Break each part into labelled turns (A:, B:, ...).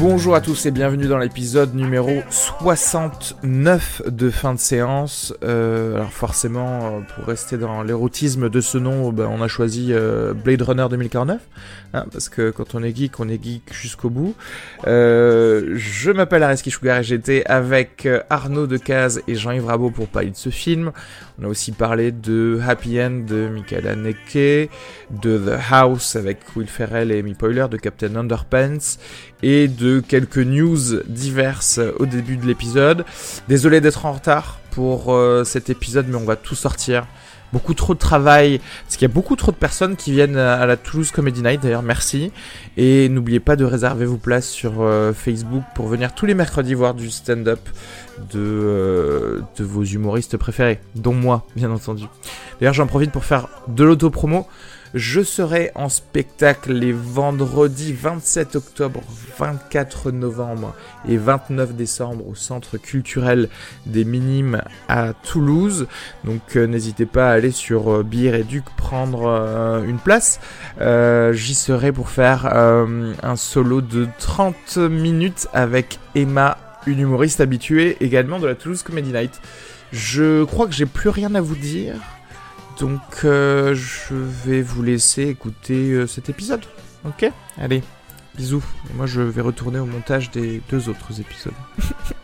A: Bonjour à tous et bienvenue dans l'épisode numéro 69 de fin de séance. Euh, alors forcément, euh, pour rester dans l'érotisme de ce nom, ben, on a choisi euh, Blade Runner 2049, hein, parce que quand on est geek, on est geek jusqu'au bout. je m'appelle Areski Sugar et j'étais avec Arnaud Decaze et Jean-Yves Rabot pour parler de ce film. On a aussi parlé de Happy End de Michael Haneke, de The House avec Will Ferrell et Amy Poehler, de Captain Underpants et de quelques news diverses au début de l'épisode. Désolé d'être en retard pour euh, cet épisode, mais on va tout sortir. Beaucoup trop de travail, parce qu'il y a beaucoup trop de personnes qui viennent à la Toulouse Comedy Night, d'ailleurs merci. Et n'oubliez pas de réserver vos places sur euh, Facebook pour venir tous les mercredis voir du stand-up de, euh, de vos humoristes préférés, dont moi, bien entendu. D'ailleurs j'en profite pour faire de l'auto-promo. Je serai en spectacle les vendredis 27 octobre, 24 novembre et 29 décembre au Centre culturel des Minimes à Toulouse. Donc euh, n'hésitez pas à aller sur euh, et Duc prendre euh, une place. Euh, j'y serai pour faire un solo de 30 minutes avec Emma, une humoriste habituée également de la Toulouse Comedy Night. Je crois que j'ai plus rien à vous dire. Donc euh, je vais vous laisser écouter euh, cet épisode. Ok? Allez, bisous. Moi je vais retourner au montage des deux autres épisodes.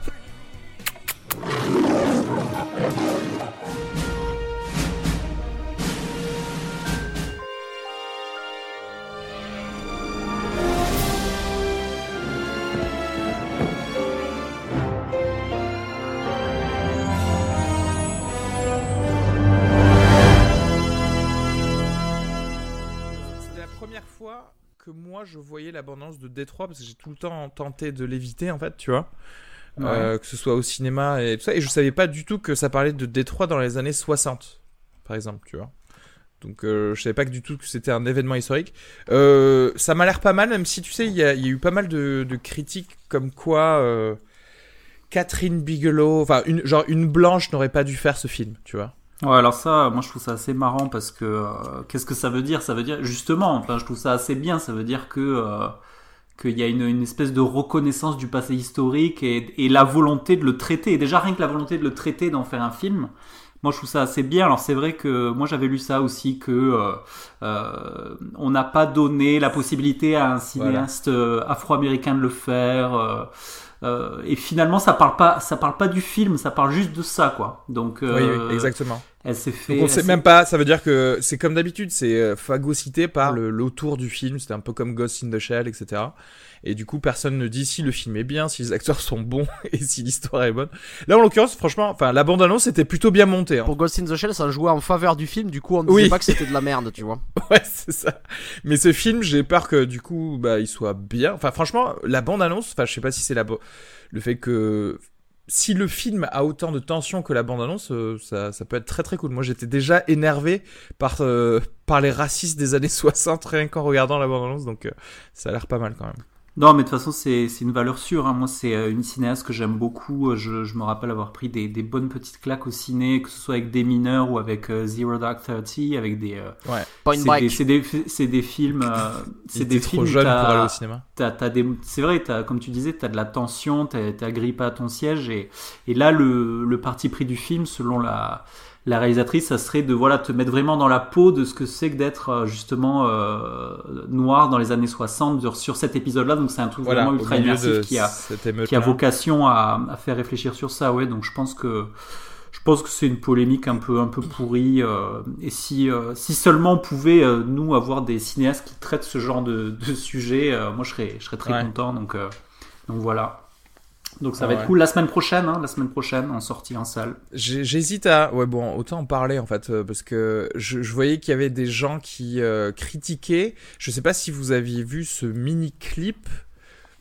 A: l'abondance de Détroit parce que j'ai tout le temps tenté de l'éviter en fait, tu vois. Euh, que ce soit au cinéma et tout ça. Et je savais pas du tout que ça parlait de Détroit dans les années 60, par exemple, tu vois. Donc euh, je savais pas que du tout que c'était un événement historique. Euh, ça m'a l'air pas mal, même si tu sais, il y, a eu pas mal de, critiques comme quoi Catherine Bigelow, enfin, une, genre une blanche n'aurait pas dû faire ce film, tu vois.
B: Ouais, alors ça, moi je trouve ça assez marrant parce que euh, qu'est-ce que ça veut dire? Ça veut dire justement, enfin je trouve ça assez bien. Ça veut dire que euh, qu'il y a une, une, espèce de reconnaissance du passé historique et, et, la volonté de le traiter. Et déjà rien que la volonté de le traiter, d'en faire un film. Moi, je trouve ça assez bien. Alors, c'est vrai que moi, j'avais lu ça aussi que euh, euh on n'a pas donné la possibilité à un cinéaste afro-américain de le faire. Euh, et finalement, ça parle pas, ça parle pas du film, ça parle juste de ça, quoi. Donc,
A: euh, oui, exactement.
B: Elle s'est fait.
A: Donc on sait même pas. Ça veut dire que c'est comme d'habitude, c'est euh, phagocyté par l'autour du film. C'était un peu comme Ghost in the Shell, etc. Et du coup, personne ne dit si le film est bien, si les acteurs sont bons et si l'histoire est bonne. Là, en l'occurrence, franchement, enfin, la bande-annonce était plutôt bien montée. Hein.
C: Pour Ghost in the Shell, ça jouait en faveur du film. Du coup, on ne disait pas que c'était de la merde, tu vois.
A: ouais, c'est ça. Mais ce film, j'ai peur que du coup, bah, il soit bien. Enfin, franchement, la bande-annonce, enfin, je sais pas si c'est la le fait que si le film a autant de tension que la bande-annonce, euh, ça, ça, peut être très très cool. Moi j'étais déjà énervé par, euh, par les racistes des années 60 rien qu'en regardant la bande-annonce, donc euh, ça a l'air pas mal quand même.
B: Non, mais de toute façon, c'est une valeur sûre. Hein. Moi, c'est euh, une cinéaste que j'aime beaucoup. Euh, je, je, me rappelle avoir pris des, des, bonnes petites claques au ciné, que ce soit avec des mineurs ou avec euh, Zero Dark Thirty, avec des.
C: ouais. Point C'est
B: des, des, des, films. c'est des
A: films. trop jeune pour aller au cinéma.
B: C'est vrai, as, comme tu disais, tu as de la tension, tu as grippé à ton siège. Et, et là, le, le parti pris du film, selon la la réalisatrice, ça serait de voilà te mettre vraiment dans la peau de ce que c'est que d'être euh, justement euh, noir dans les années 60 sur cet épisode-là. Donc c'est un truc vraiment ultra immersif qui a qui a vocation à, à, faire réfléchir sur ça. Ouais, donc je pense que je pense que c'est une polémique un peu un peu pourrie. et si si seulement on pouvait nous avoir des cinéastes qui traitent ce genre de, de sujet, moi je serais je serais très content. Donc donc voilà. Donc ça va être cool la semaine prochaine, hein, la semaine prochaine en sortie en salle.
A: J'hésite à, ouais bon, autant en parler en fait, euh, parce que je, je voyais qu'il y avait des gens qui euh, critiquaient. Je sais pas si vous aviez vu ce mini clip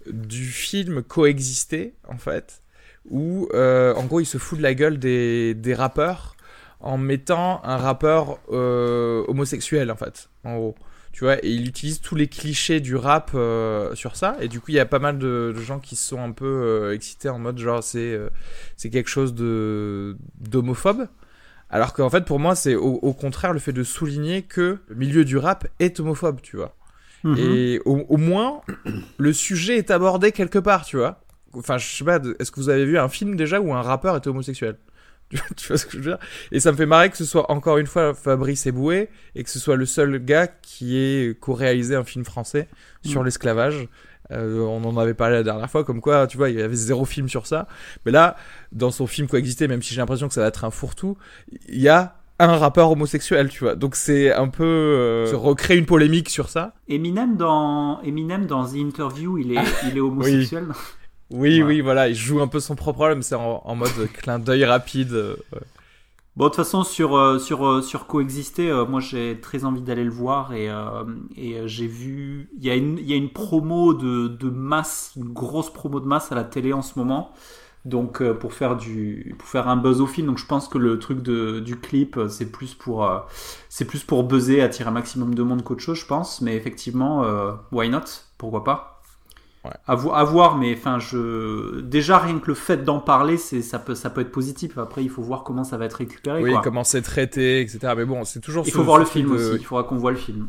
A: du film Coexister en fait, où euh, en gros il se fout de la gueule des, des rappeurs en mettant un rappeur homosexuel en fait, en gros tu vois, et il utilise tous les clichés du rap euh, sur ça, et du coup il y a pas mal de, gens qui se sont un peu euh, excités en mode genre c'est euh, c'est quelque chose de d'homophobe, alors qu'en fait pour moi c'est au, contraire le fait de souligner que le milieu du rap est homophobe, tu vois, mhm. et au, moins le sujet est abordé quelque part, tu vois. Enfin je sais pas, est-ce que vous avez vu un film déjà où un rappeur était homosexuel? tu vois ce que je veux dire? Et ça me fait marrer que ce soit encore une fois Fabrice Eboué et que ce soit le seul gars qui ait co-réalisé un film français sur mm. l'esclavage. Euh, on en avait parlé la dernière fois, comme quoi, tu vois, il y avait zéro film sur ça. Mais là, dans son film Coexister, même si j'ai l'impression que ça va être un fourre-tout, il y a un rappeur homosexuel, tu vois. Donc c'est un peu euh, se recréer une polémique sur ça.
B: Eminem dans Eminem dans The Interview, il est il est homosexuel.
A: Oui, oui, voilà, il joue un peu son propre rôle, mais c'est en, mode clin d'œil rapide. Euh,
B: bon, de toute façon, sur, euh, sur, euh, sur Coexister, moi j'ai très envie d'aller le voir et, et j'ai vu. Il y, a une, y a une promo de, de masse, une grosse promo de masse à la télé en ce moment. Donc pour faire du pour faire un buzz au film, donc je pense que le truc de, du clip c'est plus pour c'est plus pour buzzer, attirer un maximum de monde qu'autre chose, je pense. Mais effectivement, why not? Pourquoi pas? À, voir, mais enfin, je déjà rien que le fait d'en parler, c'est ça peut ça peut être positif. Après, il faut voir comment ça va être récupéré.
A: Oui, comment c'est traité, etc. Mais bon, c'est toujours.
B: Il faut voir le film aussi. Il faudra qu'on voit le film.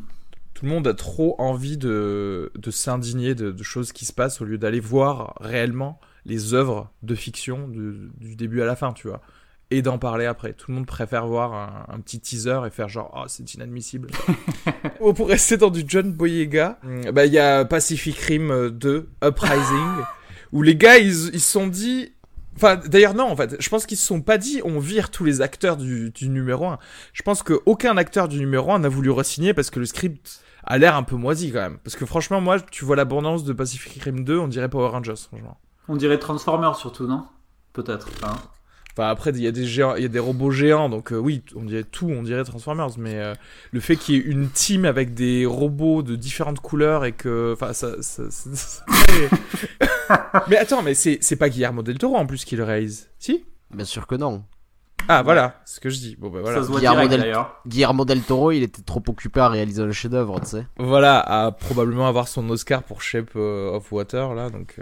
A: Tout le monde a trop envie de, de s'indigner de, choses qui se passent au lieu d'aller voir réellement les œuvres de fiction du début à la fin, tu vois et d'en parler après. Tout le monde préfère voir un, petit teaser et faire genre, oh, c'est inadmissible. oh, pour rester dans du John Boyega, mm, bah, il y a Pacific Rim 2, Uprising, où les gars, ils se sont dit, Enfin, d'ailleurs, non, en fait. Je pense qu'ils se sont pas dit, on vire tous les acteurs du, du numéro 1. Je pense qu'aucun acteur du numéro 1 n'a voulu re-signer parce que le script a l'air un peu moisi quand même. Parce que franchement, moi, tu vois l'abondance de Pacific Rim 2, on dirait Power Rangers, franchement.
B: On dirait Transformers surtout, non? Peut-être. Hein?
A: Enfin, après, il y a des géants, il y a des robots géants, donc euh, oui, on dirait tout, on dirait Transformers, mais euh, le fait qu'il y ait une team avec des robots de différentes couleurs et que, enfin, ça, ça, mais attends, mais c'est, pas Guillermo del Toro en plus qui le réalise, si?
C: Bien sûr que non.
A: Ah voilà, c'est ce que je dis. Bon bah voilà.
B: Ça se voit Guillermo,
C: del... Guillermo del Toro, il était trop occupé à réaliser un chef-d'œuvre, tu sais.
A: Voilà, à probablement avoir son Oscar pour Shape euh, of Water là, donc.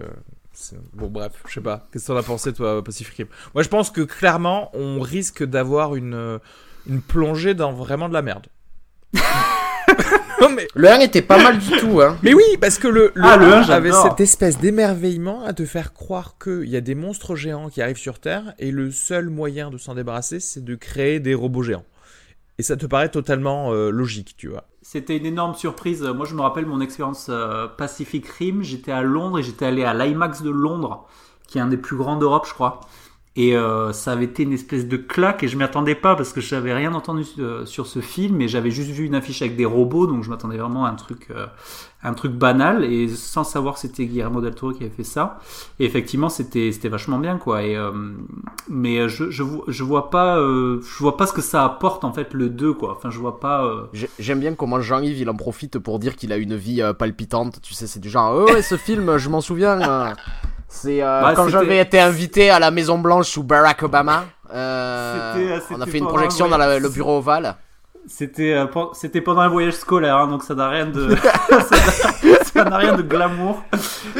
A: Bon, bref, je sais pas. Qu'est-ce que t'en as pensé, toi, Pacific Rim? Moi, je pense que clairement, on risque d'avoir une, euh, une plongée dans vraiment de la merde.
C: non, mais... Le 1 était pas mal du tout, hein.
A: Mais oui, parce que le, le, ah, 1 avait cette espèce d'émerveillement à te faire croire qu'il y a des monstres géants qui arrivent sur Terre et le seul moyen de s'en débarrasser, c'est de créer des robots géants. Et ça te paraît totalement euh, logique, tu vois.
B: C'était une énorme surprise. Moi, je me rappelle mon expérience euh, Pacific Rim. J'étais à Londres et j'étais allé à l'IMAX de Londres, qui est un des plus grands d'Europe, je crois. Et euh, ça avait été une espèce de claque et je m'y attendais pas parce que je n'avais rien entendu euh, sur ce film et j'avais juste vu une affiche avec des robots donc je m'attendais vraiment à un truc euh, un truc banal et sans savoir c'était Guillermo del Toro qui avait fait ça. Et effectivement c'était c'était vachement bien quoi. Et mais je, je je vois pas je vois pas ce que ça apporte en fait le 2 quoi. Enfin je vois pas.
C: J'aime bien comment Jean-Yves il en profite pour dire qu'il a une vie palpitante. Tu sais c'est du genre oh ouais ce film je m'en souviens. C'est euh, bah, quand j'avais été invité à la Maison Blanche sous Barack Obama. Euh, on a fait une projection dans le bureau ovale.
B: C'était euh, c'était pendant un voyage scolaire, hein, donc ça n'a rien de ça n'a rien de glamour.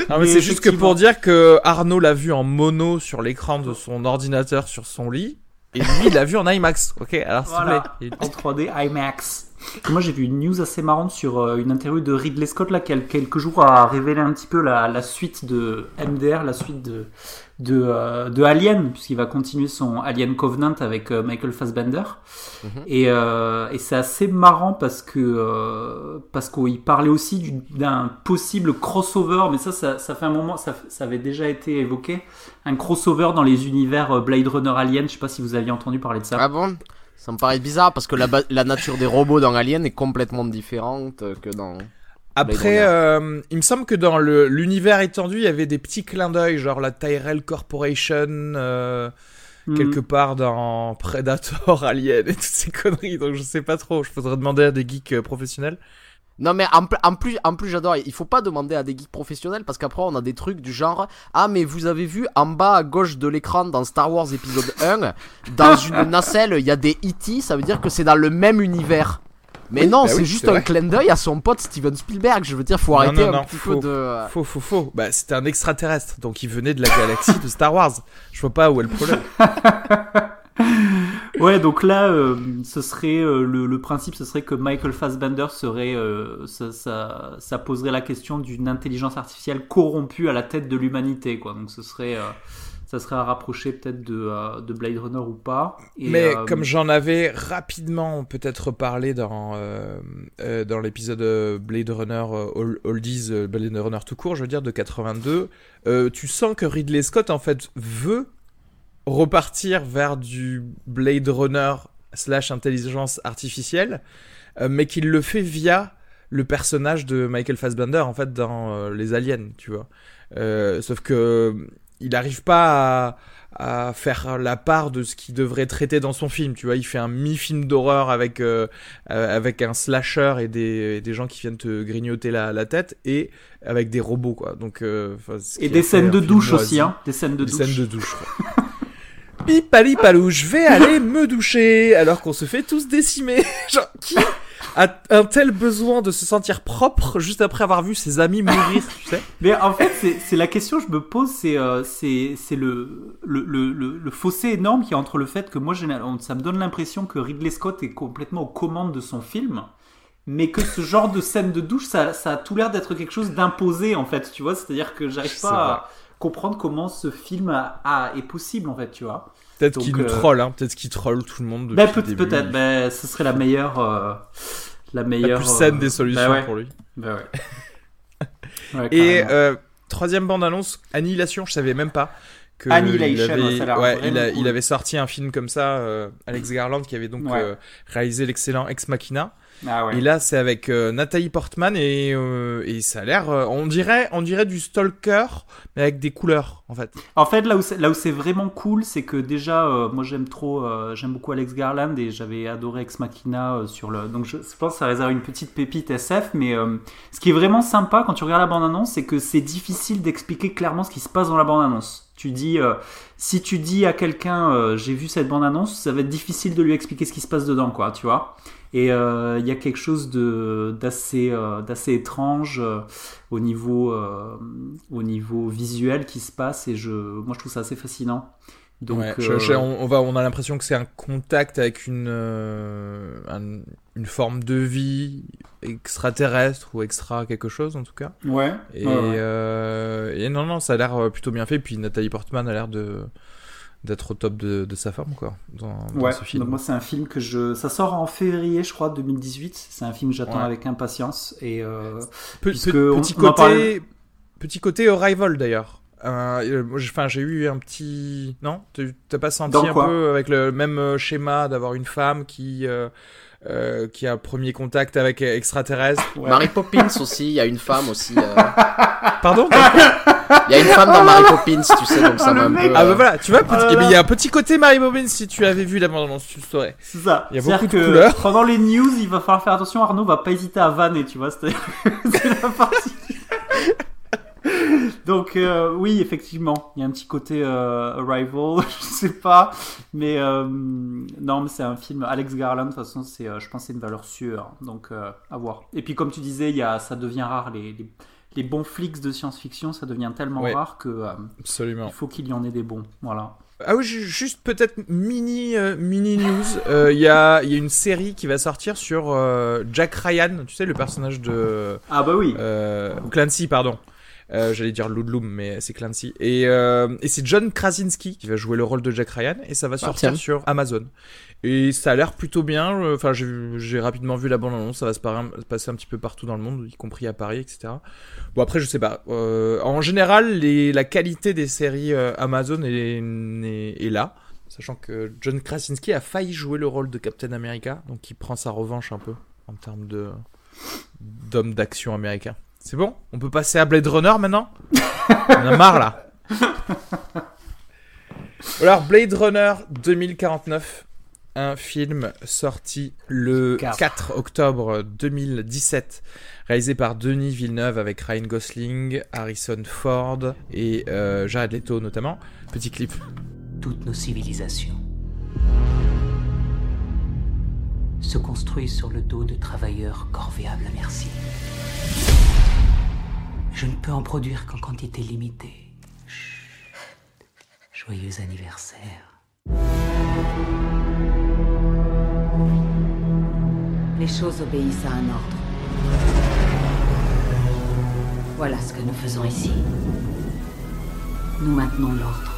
A: Non, mais c'est juste que pour dire que Arnaud l'a vu en mono sur l'écran de son ordinateur sur son lit, et lui il l'a vu en IMAX. Ok, alors
B: voilà, en 3D IMAX. Moi, j'ai vu une news assez marrante sur euh, une interview de Ridley Scott, là, qui a quelques jours a révélé un petit peu la, la suite de MDR, la suite de, de, euh, de Alien, puisqu'il va continuer son Alien Covenant avec euh, Michael Fassbender. Mhm. Et, euh, et c'est assez marrant parce que parce qu'il parlait aussi d'un possible crossover, mais ça, ça, ça, fait un moment, ça, ça avait déjà été évoqué, un crossover dans les univers Blade Runner Alien. Je sais pas si vous aviez entendu parler de ça.
C: Ah bon? Ça me paraît bizarre parce que la, la nature des robots dans Alien est complètement différente que dans.
A: Après, euh, il me semble que dans l'univers étendu, il y avait des petits clins d'œil, genre la Tyrell Corporation, euh, hmm. quelque part dans Predator, Alien et toutes ces conneries. Donc je sais pas trop. Je faudrait demander à des geeks euh, professionnels.
C: Non mais en, plus, en plus j'adore. Il faut pas demander à des geeks professionnels parce qu'après on a des trucs du genre ah mais vous avez vu en bas à gauche de l'écran dans Star Wars épisode 1 dans une nacelle il y a des E.T. Ça veut dire que c'est dans le même univers. Mais non, bah c'est juste un clin d'œil à son pote Steven Spielberg. Je veux dire, faut arrêter un petit peu de.
A: Faux, faux, faux. Bah, c'était un extraterrestre, donc il venait de la galaxie de Star Wars. Je vois pas où est le problème.
B: ouais, donc là, euh, ce serait euh, le, principe, ce serait que Michael Fassbender serait, euh, ça, ça, ça, poserait la question d'une intelligence artificielle corrompue à la tête de l'humanité, quoi. Donc ce serait ça serait à rapprocher peut-être de, euh, de, Blade Runner ou pas.
A: Mais euh, comme j'en avais rapidement peut-être parlé dans, euh, dans l'épisode Blade Runner Oldies, Blade Runner tout court, je veux dire, de 82, tu sens que Ridley Scott en fait veut repartir vers du Blade Runner slash intelligence artificielle, mais qu'il le fait via le personnage de Michael Fassbender en fait dans Les Aliens, tu vois. sauf que il n'arrive pas à, faire la part de ce qu'il devrait traiter dans son film. Tu vois, il fait un mi-film d'horreur avec euh, euh, avec un slasher et des, des, gens qui viennent te grignoter la, la tête et avec des robots quoi. Donc
B: euh, et des scènes de douche aussi, hein. Des scènes de douche.
A: Scènes de douche. Pipali palou, je vais aller me doucher alors qu'on se fait tous décimer. Genre qui a un tel besoin de se sentir propre juste après avoir vu ses amis mourir, tu sais.
B: Mais en fait, c'est la question que je me pose, c'est euh, c'est le, le, le, le, fossé énorme qui est entre le fait que moi, ça me donne l'impression que Ridley Scott est complètement aux commandes de son film, mais que ce genre de scène de douche, ça, ça a tout l'air d'être quelque chose d'imposé, en fait, tu vois. C'est-à-dire que j'arrive pas à comprendre comment ce film a, est possible, en fait, tu vois
A: Peut-être qu'il nous euh, troll, hein. peut-être qu'il troll tout le monde.
B: Ben, peut-être, ben, ce serait la meilleure, euh, la meilleure.
A: La plus saine des euh, solutions ben pour lui. Ouais. Et troisième bande annonce, Annihilation, je savais même pas que
B: Annihilation,
A: il avait, ouais, il, il, avait sorti un film comme ça, Alex Garland qui avait donc réalisé l'excellent Ex Machina.
B: Ah
A: et là, c'est avec euh, Nathalie Portman et, euh, et ça a l'air, euh, on dirait, on dirait du Stalker, mais avec des couleurs, en fait.
B: En fait, là où c'est, là où c'est vraiment cool, c'est que déjà, moi j'aime trop, j'aime beaucoup Alex Garland et j'avais adoré Ex Machina sur le. Donc je, pense que ça réserve une petite pépite SF, mais ce qui est vraiment sympa quand tu regardes la bande-annonce, c'est que c'est difficile d'expliquer clairement ce qui se passe dans la bande-annonce. Tu dis, si tu dis à quelqu'un, j'ai vu cette bande-annonce, ça va être difficile de lui expliquer ce qui se passe dedans, quoi, tu vois. Et euh, il y a quelque chose d'assez euh, d'assez étrange euh, au niveau au niveau visuel qui se passe et je moi je trouve ça assez fascinant.
A: Donc, on, va, on a l'impression que c'est un contact avec une, une forme de vie extraterrestre ou extra quelque chose en tout cas.
B: Ouais.
A: Et, et non, non, ça a l'air plutôt bien fait. Puis Nathalie Portman a l'air de, d'être au top de, sa forme quoi dans,
B: ouais,
A: ce film.
B: Donc moi c'est un film que je ça sort en février je crois 2018 c'est un film que j'attends avec impatience et euh,
A: petit côté petit côté Arrival d'ailleurs euh, enfin j'ai eu un petit non? T'as pas senti un peu avec le même euh, schéma d'avoir une femme qui euh, euh, qui a premier contact avec extraterrestre.
C: Mary Poppins aussi, il y a une femme aussi. Euh...
A: Pardon?
C: Il y a une femme dans Mary Poppins, tu sais, donc ça m'a un peu.
A: Ah bah voilà, tu vois, oh il y a un petit côté Mary Poppins si tu avais vu la bande-annonce, tu le saurais.
B: C'est ça.
A: Il y a beaucoup de couleurs.
B: Pendant les news, il va falloir faire attention, Arnaud va pas hésiter à vanner, tu vois, c'est la partie. Donc euh, oui, effectivement, il y a un petit côté euh, Arrival, je sais pas, mais euh, non, mais c'est un film Alex Garland. De toute façon, c'est, je pense, c'est une valeur sûre, donc à voir. Et puis comme tu disais, il y a, ça devient rare les, les, bons flics de science-fiction, ça devient tellement rare que
A: absolument,
B: il faut qu'il y en ait des bons, voilà.
A: ah oui, juste peut-être mini mini news. Il y, a, y a une série qui va sortir sur Jack Ryan, tu sais le personnage de
B: ah bah oui
A: Clancy pardon. Euh, j'allais dire Ludlum, mais c'est Clancy. Et, euh, et c'est John Krasinski qui va jouer le rôle de Jack Ryan et ça va sortir sur Amazon. Et ça a l'air plutôt bien. Enfin, j'ai rapidement vu la bande-annonce. Ça va se passer un petit peu partout dans le monde, y compris à Paris, etc. Bon, après, je sais pas. Euh, en général, les, la qualité des séries Amazon est, est, là. Sachant que John Krasinski a failli jouer le rôle de Captain America. Donc, il prend sa revanche un peu en termes de d'homme d'action américain. C'est bon? On peut passer à Blade Runner maintenant? On a marre là. Alors, Blade Runner 2049, un film sorti le 4, octobre 2017, réalisé par Denis Villeneuve avec Ryan Gosling, Harrison Ford et euh, Jared Leto notamment. Petit clip.
D: Toutes nos civilisations se construisent sur le dos de travailleurs corvéables à merci. Je ne peux en produire qu'en quantité limitée. Joyeux anniversaire.
E: Les choses obéissent à un ordre. Voilà ce que nous faisons ici. Nous maintenons l'ordre.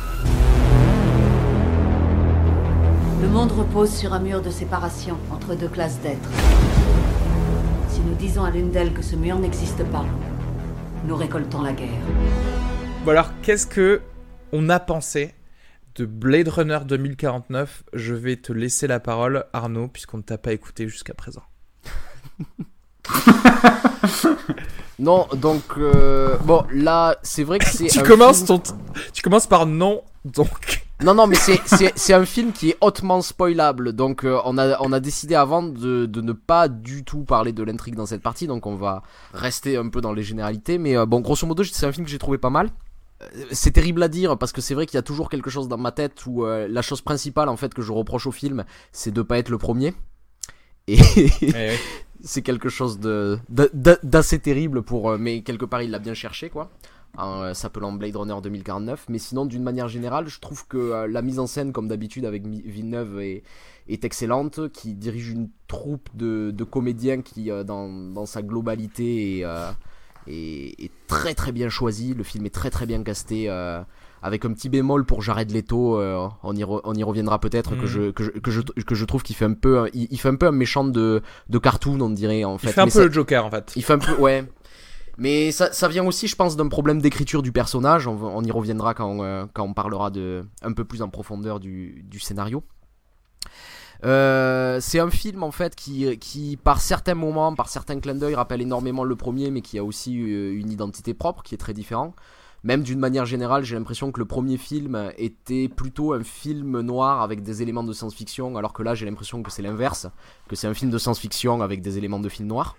E: Le monde repose sur un mur de séparation entre deux classes d'êtres. Si nous disons à l'une d'elles que ce mur n'existe pas, nous récoltons la guerre.
A: Bon alors, qu'est-ce que on a pensé de Blade Runner 2049 Je vais te laisser la parole, Arnaud, puisqu'on ne t'a pas écouté jusqu'à présent.
C: non, donc euh, bon, là, c'est vrai que c'est.
A: tu commences ton, tu commences par non, donc.
C: Non, non, mais c'est un film qui est hautement spoilable. Donc, euh, on, a, on a décidé avant de, de ne pas du tout parler de l'intrigue dans cette partie. Donc, on va rester un peu dans les généralités. Mais euh, bon, grosso modo, c'est un film que j'ai trouvé pas mal. Euh, c'est terrible à dire parce que c'est vrai qu'il y a toujours quelque chose dans ma tête où la chose principale en fait que je reproche au film, c'est de pas être le premier. Et c'est quelque chose de d'assez terrible pour. mais quelque part, il l'a bien cherché quoi en euh, s'appelant Blade Runner 2049. Mais sinon, d'une manière générale, je trouve que euh, la mise en scène, comme d'habitude avec Villeneuve, est, est, excellente, qui dirige une troupe de, de comédiens qui, euh, dans, dans, sa globalité, est, est, très très bien choisi. Le film est très très bien casté. avec un petit bémol pour Jared Leto, on, y on y reviendra peut-être que, mm. je, que, je, que, je, que je trouve qu'il fait un peu, il, fait un peu un méchant de, de cartoon, on dirait en fait.
A: Il fait un peu le Joker en fait.
C: Il fait un peu, ouais. Mais ça, ça, vient aussi, je pense, d'un problème d'écriture du personnage. On, on, y reviendra quand, euh, quand on parlera de, un peu plus en profondeur du, du scénario. Euh, c'est un film en fait qui, qui, par certains moments, par certains clins d'œil, rappelle énormément le premier, mais qui a aussi euh, une identité propre qui est très différent. Même d'une manière générale, j'ai l'impression que le premier film était plutôt un film noir avec des éléments de science-fiction, alors que là j'ai l'impression que c'est l'inverse, que c'est un film de science-fiction avec des éléments de film noir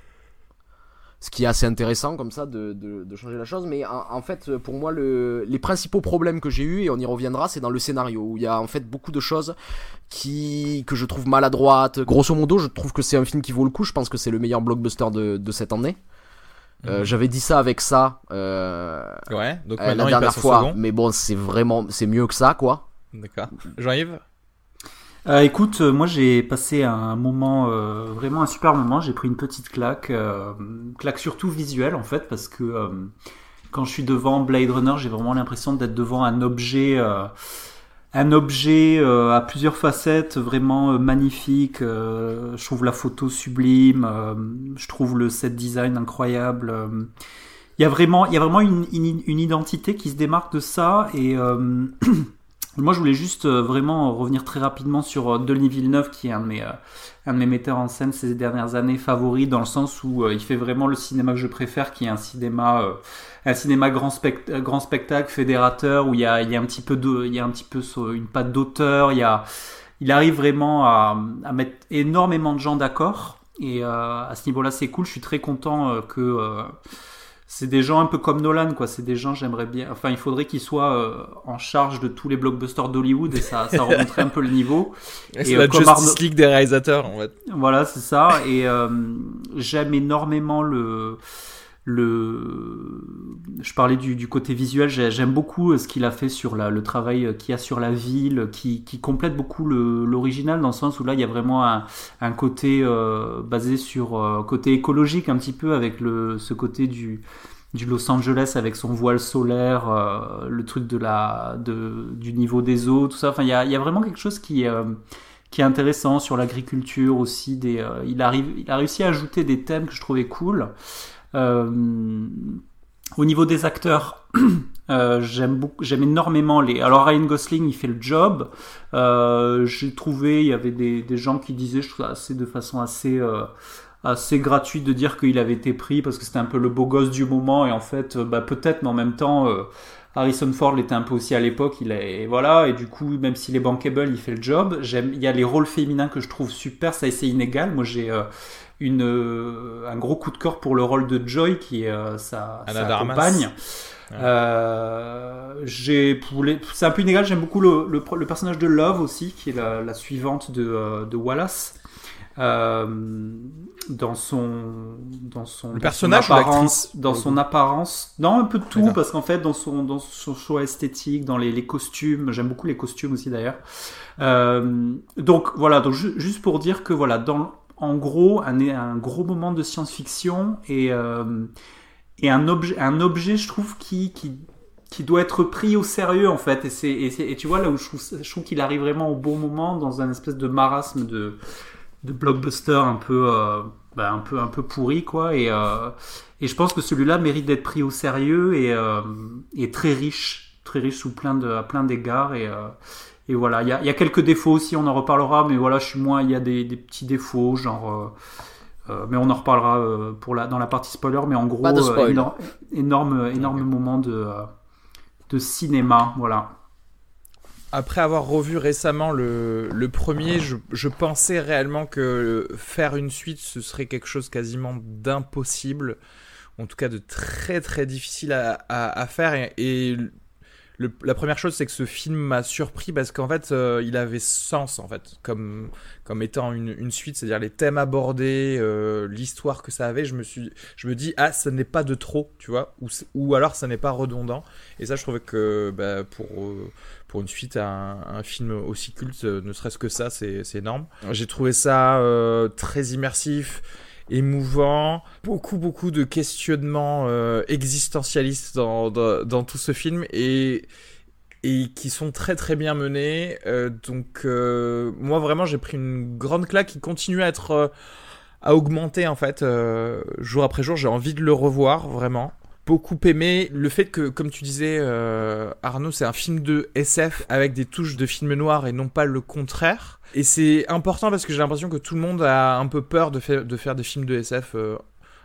C: ce qui est assez intéressant comme ça de, de, changer la chose. Mais en, fait, pour moi, le, les principaux problèmes que j'ai eu et on y reviendra, c'est dans le scénario où il y a en fait beaucoup de choses qui que je trouve maladroites. Grosso modo, je trouve que c'est un film qui vaut le coup. Je pense que c'est le meilleur blockbuster de, de cette année. Euh, mhm. J'avais dit ça avec ça. Euh,
A: ouais. Donc
C: euh, la dernière fois, mais bon, c'est vraiment, c'est mieux que ça, quoi.
A: D'accord. Jean-Yves?
B: Euh, écoute, euh, moi j'ai passé un moment, euh, vraiment un super moment. J'ai pris une petite claque, claque surtout visuelle en fait, parce que quand je suis devant Blade Runner, j'ai vraiment l'impression d'être devant un objet, un objet à plusieurs facettes, vraiment magnifique. je trouve la photo sublime, je trouve le set design incroyable. Il y a vraiment, une, une, identité qui se démarque de ça et Moi, je voulais juste euh, vraiment revenir très rapidement sur euh, Denis Villeneuve, qui est un de mes, euh, un de mes metteurs en scène ces dernières années favoris, dans le sens où il fait vraiment le cinéma que je préfère, qui est un cinéma, un cinéma grand, grand spectacle, fédérateur, où il y a, il y a un petit peu de, il y a un petit peu une patte d'auteur, il y a, il arrive vraiment à, à mettre énormément de gens d'accord. Et à ce niveau-là, c'est cool. Je suis très content que c'est des gens un peu comme Nolan, quoi. C'est des gens, j'aimerais bien. Enfin, il faudrait qu'ils soient euh, en charge de tous les blockbusters d'Hollywood et ça, ça remonterait un peu le niveau.
A: C'est la euh, Justice League des réalisateurs, en fait.
B: Voilà, c'est ça. Et euh, j'aime énormément le le, je parlais du, côté visuel, j'aime beaucoup euh, ce qu'il a fait sur le travail euh, qu'il y a sur la ville, qui, complète beaucoup l'original dans le sens où là il y a vraiment un, côté euh, basé sur côté écologique un petit peu avec ce côté du, Los Angeles avec son voile solaire, le truc du niveau des eaux, tout ça. Enfin, il y a, vraiment quelque chose qui, est intéressant sur l'agriculture aussi. Il a réussi à ajouter des thèmes que je trouvais cool. Euh, au niveau des acteurs, euh, j'aime énormément les. Alors Ryan Gosling, il fait le job. Euh, j'ai trouvé, il y avait des, des, gens qui disaient, je trouve assez de façon assez assez gratuite de dire qu'il avait été pris parce que c'était un peu le beau gosse du moment et en fait, bah, peut-être, mais en même temps. Harrison Ford l'était un peu aussi à l'époque, il est voilà et du coup même s'il est bankable, il fait le job. J'aime, il y a les rôles féminins que je trouve super, ça c'est inégal. Moi j'ai une, euh, un gros coup de cœur pour le rôle de Joy qui est euh, sa, compagne. Euh, j'ai c'est un peu inégal. J'aime beaucoup le, le, personnage de Love aussi, qui est la, la suivante de, de Wallace. Dans son dans son
A: le personnage
B: apparence, dans son apparence. Non un peu de tout parce qu'en fait dans son dans son choix esthétique dans les, les costumes j'aime beaucoup les costumes aussi d'ailleurs. Donc voilà donc juste pour dire que voilà dans en gros un, un gros moment de science-fiction et, euh, et un, objet, un objet, je trouve, qui, qui, qui doit être pris au sérieux en fait. Et, c'est, et, tu vois là où je trouve, je trouve qu'il arrive vraiment au bon moment dans un espèce de marasme de, de blockbuster un peu, euh, bah, un peu, un peu pourri quoi. Et, euh, et je pense que celui-là mérite d'être pris au sérieux et, et très riche, très riche sous plein de, à plein d'égards et et voilà, il y a, quelques défauts aussi, on en reparlera, mais voilà, je suis moins, il y a des, petits défauts, genre. Euh, euh, mais on en reparlera euh, pour la, dans la partie spoiler, mais en gros, énorme, énorme moment de, de cinéma, voilà.
A: Après avoir revu récemment le, premier, je, pensais réellement que faire une suite, ce serait quelque chose quasiment d'impossible, en tout cas de très très difficile à, faire. La première chose, c'est que ce film m'a surpris parce qu'en fait, euh, il avait sens en fait, comme comme étant une, une suite, c'est-à-dire les thèmes abordés, euh, l'histoire que ça avait. Je me suis, je me dis ah, ça n'est pas de trop, tu vois, ou ou alors ça n'est pas redondant. Et ça, je trouvais que bah, pour euh, pour une suite à un, un film aussi culte, ne serait-ce que ça, c'est énorme. J'ai trouvé ça très immersif émouvant, beaucoup beaucoup de questionnements euh, existentialistes dans, dans, tout ce film et et qui sont très très bien menés. Euh, donc euh, moi vraiment j'ai pris une grande claque qui continue à être à augmenter en fait jour après jour. J'ai envie de le revoir vraiment beaucoup aimé le fait que, comme tu disais, euh, Arnaud, c'est un film de SF avec des touches de film noir et non pas le contraire. Et c'est important parce que j'ai l'impression que tout le monde a un peu peur de, de faire des films de SF euh,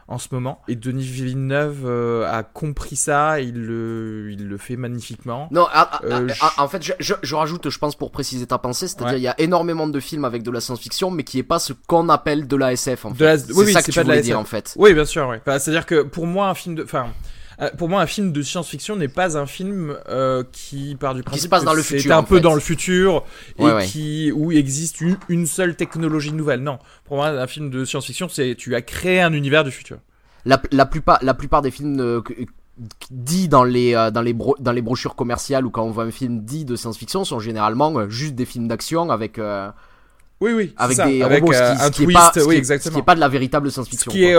A: en ce moment. Et Denis Villeneuve euh, a compris ça, il le, il le fait magnifiquement.
C: Non, ah, ah, ah, en fait, je, rajoute, je pense, pour préciser ta pensée, c'est-à-dire il y a énormément de films avec de la science-fiction, mais qui est pas ce qu'on appelle de la SF, en fait. C'est ça que tu voulais dire, en fait.
A: Oui, bien sûr, oui. c'est-à-dire que pour moi, un film de... Enfin, euh, pour moi, un film de science-fiction n'est pas un film euh, qui part du principe
C: qui se passe dans le futur.
A: C'est un peu dans le futur et qui où existe une, seule technologie nouvelle. Non, pour moi, un film de science-fiction, c'est tu as créé un univers du futur.
C: La, plupart, la plupart des films euh, dits dans les, dans, les dans les brochures commerciales ou quand on voit un film dit de science-fiction sont généralement juste des films d'action avec.
A: oui, oui.
C: Avec des robots, un twist, oui, exactement. Ce qui n'est pas de la véritable science-fiction.
A: Ce qui est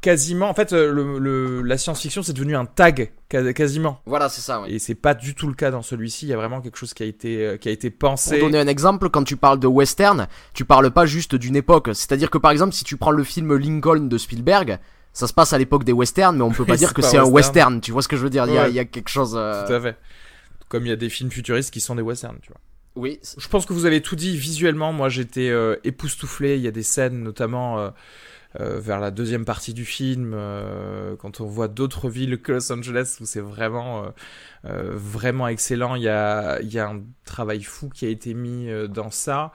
A: quasiment. En fait, euh, le, la science-fiction, c'est devenu un tag, quasiment.
C: Voilà, c'est ça.
A: Et c'est pas du tout le cas dans celui-ci. Il y a vraiment quelque chose qui a été, euh, qui a été pensé.
C: Pour donner un exemple, quand tu parles de western, tu parles pas juste d'une époque. C'est-à-dire que par exemple, si tu prends le film Lincoln de Spielberg, ça se passe à l'époque des westerns, mais on peut pas dire que c'est un western. Tu vois ce que je veux dire il, y a, quelque chose. Euh,
A: tout à fait. Comme il y a des films futuristes qui sont des westerns, tu vois.
C: Oui.
A: Je pense que vous avez tout dit visuellement. Moi, j'étais époustouflé. Il y a des scènes, notamment. Euh, vers la deuxième partie du film, euh, quand on voit d'autres villes que Los Angeles, où c'est vraiment, euh, vraiment excellent. Il y a, un travail fou qui a été mis dans ça.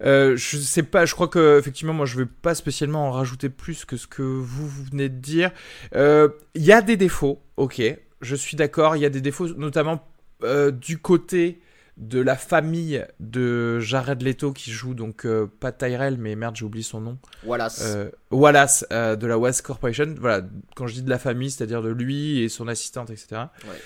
A: je sais pas, je crois que effectivement, moi, je vais pas spécialement en rajouter plus que ce que vous, vous venez de dire. Il y a des défauts, ok, je suis d'accord. Il y a des défauts, notamment du côté de la famille de Jared Leto qui joue donc euh, pas Tyrell mais merde j'ai oublié son nom.
C: Wallace.
A: Euh, Wallace euh, de la West Corporation. Voilà, quand je dis de la famille, c'est-à-dire de lui et son assistante, etc.
C: Ouais.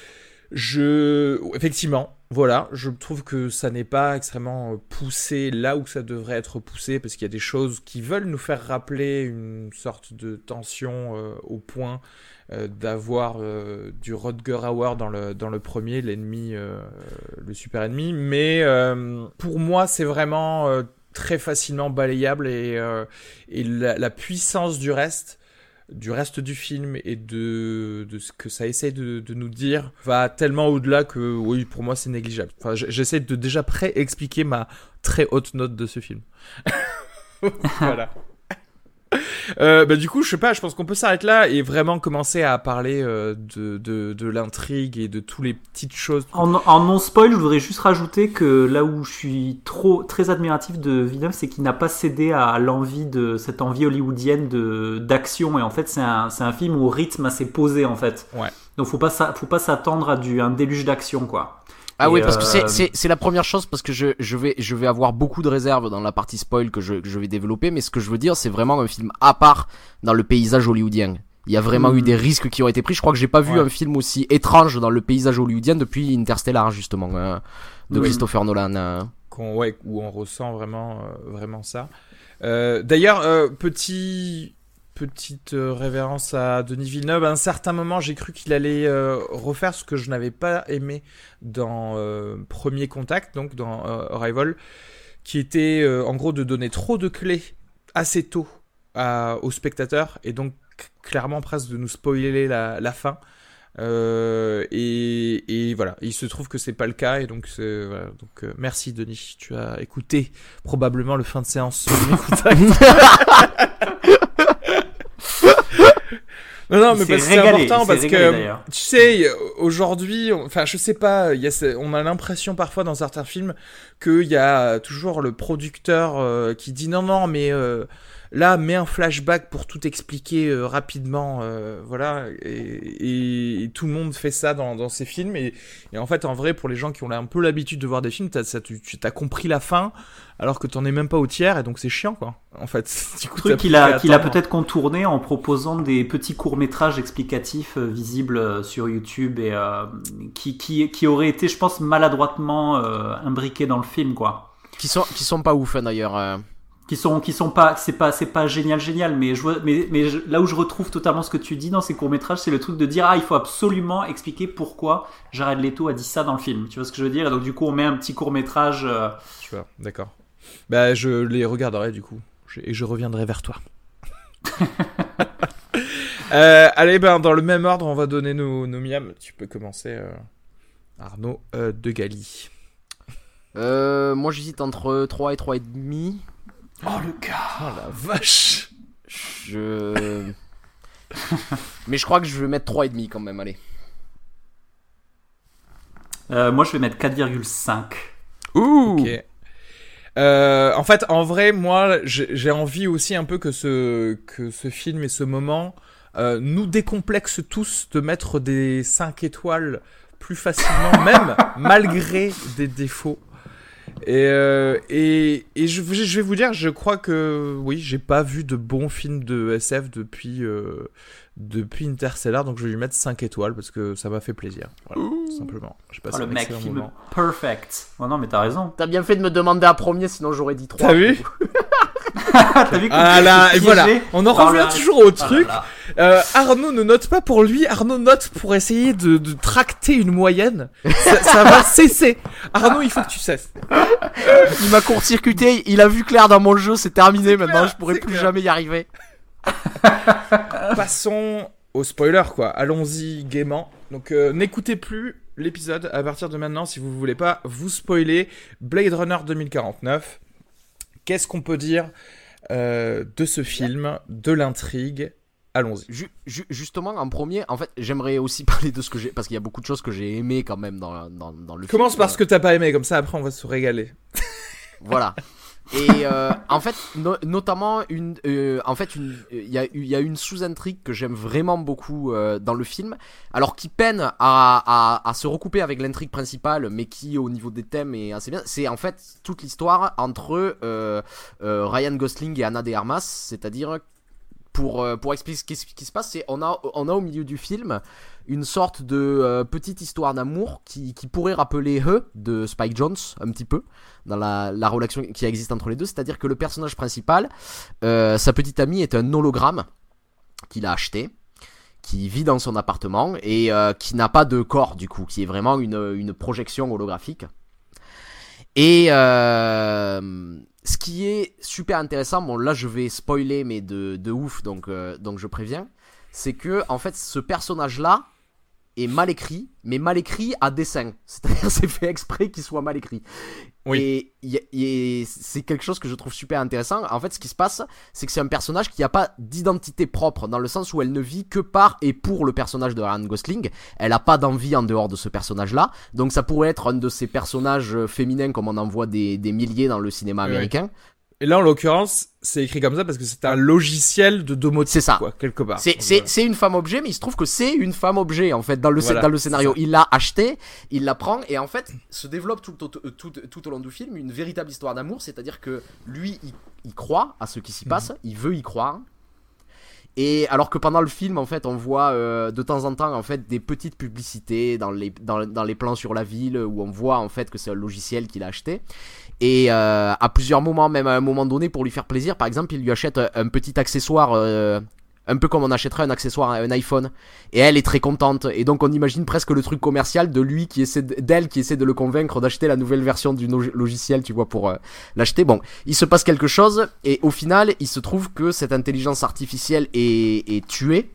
A: Je, effectivement, voilà, je trouve que ça n'est pas extrêmement poussé là où ça devrait être poussé parce qu'il y a des choses qui veulent nous faire rappeler une sorte de tension au point d'avoir euh, du Rodger Hour dans le, dans le premier, l'ennemi, euh, le super ennemi. Mais euh, pour moi, c'est vraiment euh, très facilement balayable et, euh, et la, la puissance du reste du reste du film et de, de ce que ça essaie de, de nous dire va tellement au-delà que oui pour moi c'est négligeable. Enfin j'essaie de déjà pré-expliquer ma très haute note de ce film. voilà. Euh, bah, du coup, je sais pas, je pense qu'on peut s'arrêter là et vraiment commencer à parler euh, de, de, de l'intrigue et de toutes les petites choses.
B: En, en non-spoil, je voudrais juste rajouter que là où je suis trop très admiratif de Villeneuve, c'est qu'il n'a pas cédé à l'envie de cette envie hollywoodienne de d'action. Et en fait, c'est un, c'est un film au rythme assez posé en fait.
A: Ouais.
B: Donc faut pas faut pas s'attendre à du un déluge d'action quoi.
C: Ah
B: Et,
C: oui, parce que c'est-
B: euh,
C: c'est c'est la première chose, parce que je, je, vais, je vais avoir beaucoup de réserves dans la partie spoil que je, que je vais développer, mais ce que je veux dire, c'est vraiment un film à part dans le paysage hollywoodien. Il y a vraiment eu des risques qui ont été pris. Je crois que j'ai pas vu
A: Ouais.
C: un film aussi étrange dans le paysage hollywoodien depuis Interstellar, justement, euh, de
A: Oui.
C: Christopher Nolan. euh.
A: qu'on ouais, où on ressent vraiment euh, vraiment ça. Euh, D'ailleurs, euh, petit petite euh, révérence à Denis Villeneuve. À un certain moment, j'ai cru qu'il allait euh, refaire ce que je n'avais pas aimé dans euh, Premier Contact, donc dans Arrival, qui était en gros de donner trop de clés assez tôt à, aux spectateurs et donc clairement presque de nous spoiler la, fin. Et, voilà, il se trouve que c'est pas le cas et donc merci Denis, tu as écouté probablement le fin de séance. non non, mais parce que c'est important parce
B: régalé,
A: que tu sais aujourd'hui, on- enfin je sais pas, y a, on a l'impression parfois dans certains films qu'il y a toujours le producteur euh, qui dit non non mais euh, là mets un flashback pour tout expliquer euh, rapidement euh, voilà et, et- et tout le monde fait ça dans, dans ces films et, et en fait en vrai pour les gens qui ont un peu l'habitude de voir des films t'as, ça, tu, t'as compris la fin alors que t'en es même pas au tiers et donc c'est chiant quoi en fait du coup,
B: truc qu'il a, qu'il a peut-être contourné en proposant des petits courts-métrages explicatifs euh, visibles euh, sur YouTube et euh, qui, qui, qui auraient été, je pense, maladroitement euh, imbriqués dans le film, quoi.
C: Qui sont, qui sont pas ouf, hein, d'ailleurs.
B: Qui sont, qui sont pas, c'est pas, c'est pas génial, génial, mais je vois, mais, mais je- là où je retrouve totalement ce que tu dis dans ces courts-métrages, c'est le truc de dire, ah, il faut absolument expliquer pourquoi Jared Leto a dit ça dans le film. Tu vois ce que je veux dire? Et donc, du coup, on met un petit court-métrage, euh,
A: tu vois d'accord bah je les regarderai du coup Je- et je reviendrai vers toi Euh, allez ben dans le même ordre on va donner nos, nos miams tu peux commencer euh, Arnaud euh, de Gali
C: Euh, moi, j'hésite entre 3 et 3,5.
B: Oh, le gars!
A: oh la vache
C: Je. Mais je crois que je vais mettre 3,5 quand même, allez.
B: Euh, moi, je vais mettre 4,5.
C: Ouh
A: Ok. Euh, en fait, en vrai, moi, j'ai j'ai envie aussi un peu que ce, que ce film et ce moment euh, nous décomplexent tous de mettre des 5 étoiles plus facilement, même malgré des défauts. Et, euh, et, et je, je vais vous dire, je crois que oui, j'ai pas vu de bons films de SF depuis, euh, depuis Interstellar, donc je vais lui mettre 5 étoiles parce que ça m'a fait plaisir. Voilà, tout simplement. J'ai passé
B: Oh, le
A: un
B: mec, film
A: moment.
B: perfect. Oh non, mais t'as raison.
C: T'as bien fait de me demander à premier, sinon j'aurais dit 3.
A: T'as vu
B: t'as vu
A: Ah là, et voilà, on en revient toujours au
B: Oh là
A: truc.
B: là.
A: Euh, Arnaud ne note pas pour lui, Arnaud note pour essayer de, de tracter une moyenne. Ça, ça va cesser. Arnaud, il faut que tu cesses.
C: Il m'a court-circuité, il a vu clair dans mon jeu, c'est terminé maintenant, je pourrais plus
A: clair.
C: jamais y arriver.
A: Passons au spoiler, quoi. Allons-y gaiement. Donc, euh, n'écoutez plus l'épisode à partir de maintenant si vous voulez pas vous spoiler. Blade Runner 2049. Qu'est-ce qu'on peut dire euh, de ce film, de l'intrigue? Allons-y.
C: Ju- ju- justement, en premier, en fait, j'aimerais aussi parler de ce que j'ai, parce qu'il y a beaucoup de choses que j'ai aimé quand même dans, dans, dans le
A: Commence
C: film.
A: par ce que t'as pas aimé, comme ça après on va se régaler.
C: Voilà. Et euh, en fait, notamment une, euh, en fait, il y a, y a une sous-intrigue que j'aime vraiment beaucoup euh, dans le film, alors qui peine à, à, à se recouper avec l'intrigue principale, mais qui au niveau des thèmes est assez bien. C'est en fait toute l'histoire entre Ryan Gosling et Anna de Armas, c'est-à-dire pour, pour expliquer ce qui se passe, c'est on a, on a au milieu du film une sorte de euh, petite histoire d'amour qui, pourrait rappeler He de Spike Jones un petit peu dans la, relation qui existe entre les deux. C'est-à-dire que le personnage principal, euh, sa petite amie est un hologramme qu'il a acheté qui vit dans son appartement et euh, qui n'a pas de corps du coup, qui est vraiment une, projection holographique. Et ce qui est super intéressant, bon là je vais spoiler mais de, de ouf donc, donc je préviens, c'est que en fait ce personnage là est mal écrit, mais mal écrit à dessin. C'est-à-dire c'est fait exprès qu'il soit mal écrit. Oui. Et, c'est quelque chose que je trouve super intéressant. En fait, ce qui se passe, c'est que c'est un personnage qui n'a pas d'identité propre, dans le sens où elle ne vit que par et pour le personnage de Ryan Gosling. Elle n'a pas d'envie en dehors de ce personnage-là. Donc ça pourrait être un de ces personnages féminins comme on en voit des, milliers dans le cinéma américain.
A: Et là, en l'occurrence, c'est écrit comme ça parce que c'est un logiciel de domotique. C'est ça. Quoi, quelque part.
C: C'est, c'est, c'est une femme objet, mais il se trouve que c'est une femme objet, en fait, dans le, dans le scénario. Il l'a acheté, il la prend, et en fait, se développe tout, tout, tout, tout au long du film une véritable histoire d'amour, c'est-à-dire que lui, il, croit à ce qui s'y passe, mhm. il veut y croire. Et alors que pendant le film, en fait, on voit euh, de temps en temps, en fait, des petites publicités dans les, plans sur la ville où on voit, en fait, que c'est un logiciel qu'il a acheté. Et euh, à plusieurs moments, même à un moment donné, pour lui faire plaisir, par exemple, il lui achète un petit accessoire, euh, un peu comme on achèterait un accessoire à un iPhone. Et elle est très contente. Et donc on imagine presque le truc commercial de lui qui essaie d'elle qui essaie de le convaincre d'acheter la nouvelle version du logiciel, tu vois, pour euh, l'acheter. Bon, il se passe quelque chose et au final, il se trouve que cette intelligence artificielle est, est tuée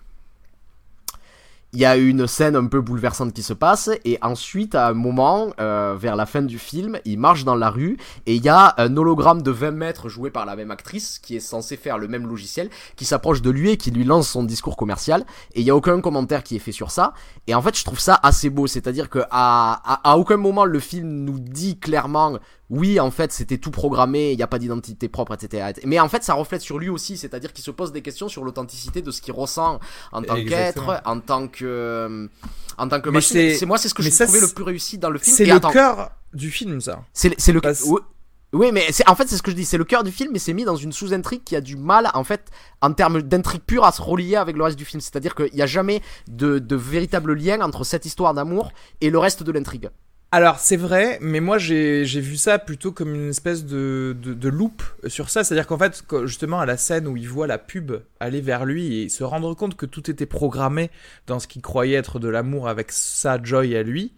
C: il y a une scène un peu bouleversante qui se passe et ensuite à un moment euh, vers la fin du film il marche dans la rue et il y a un hologramme de 20 mètres joué par la même actrice qui est censé faire le même logiciel qui s'approche de lui et qui lui lance son discours commercial et il y a aucun commentaire qui est fait sur ça. Et en fait je trouve ça assez beau c'est à dire que à, à aucun moment le film nous dit clairement oui, en fait, c'était tout programmé, il n'y a pas d'identité propre, etc. Mais en fait, ça reflète sur lui aussi, c'est-à-dire qu'il se pose des questions sur l'authenticité de ce qu'il ressent en tant qu'être, en tant que, en tant que machine. C'est moi, c'est ce que j'ai trouvé le plus réussi dans le film.
A: C'est le cœur du film, ça.
C: C'est le. Oui, mais c'est en fait c'est ce que je dis, c'est le cœur du film, mais c'est mis dans une sous-intrigue qui a du mal, en fait, en termes d'intrigue pure, à se relier avec le reste du film. C'est-à-dire qu'il n'y a jamais de, de véritable lien entre cette histoire d'amour et le reste de l'intrigue.
A: Alors c'est vrai, mais moi j'ai vu ça plutôt comme une espèce de, de, sur ça. C'est-à-dire qu'en fait, justement à la scène où il voit la pub aller vers lui et se rendre compte que tout était programmé dans ce qu'il croyait être de l'amour avec sa joy à lui,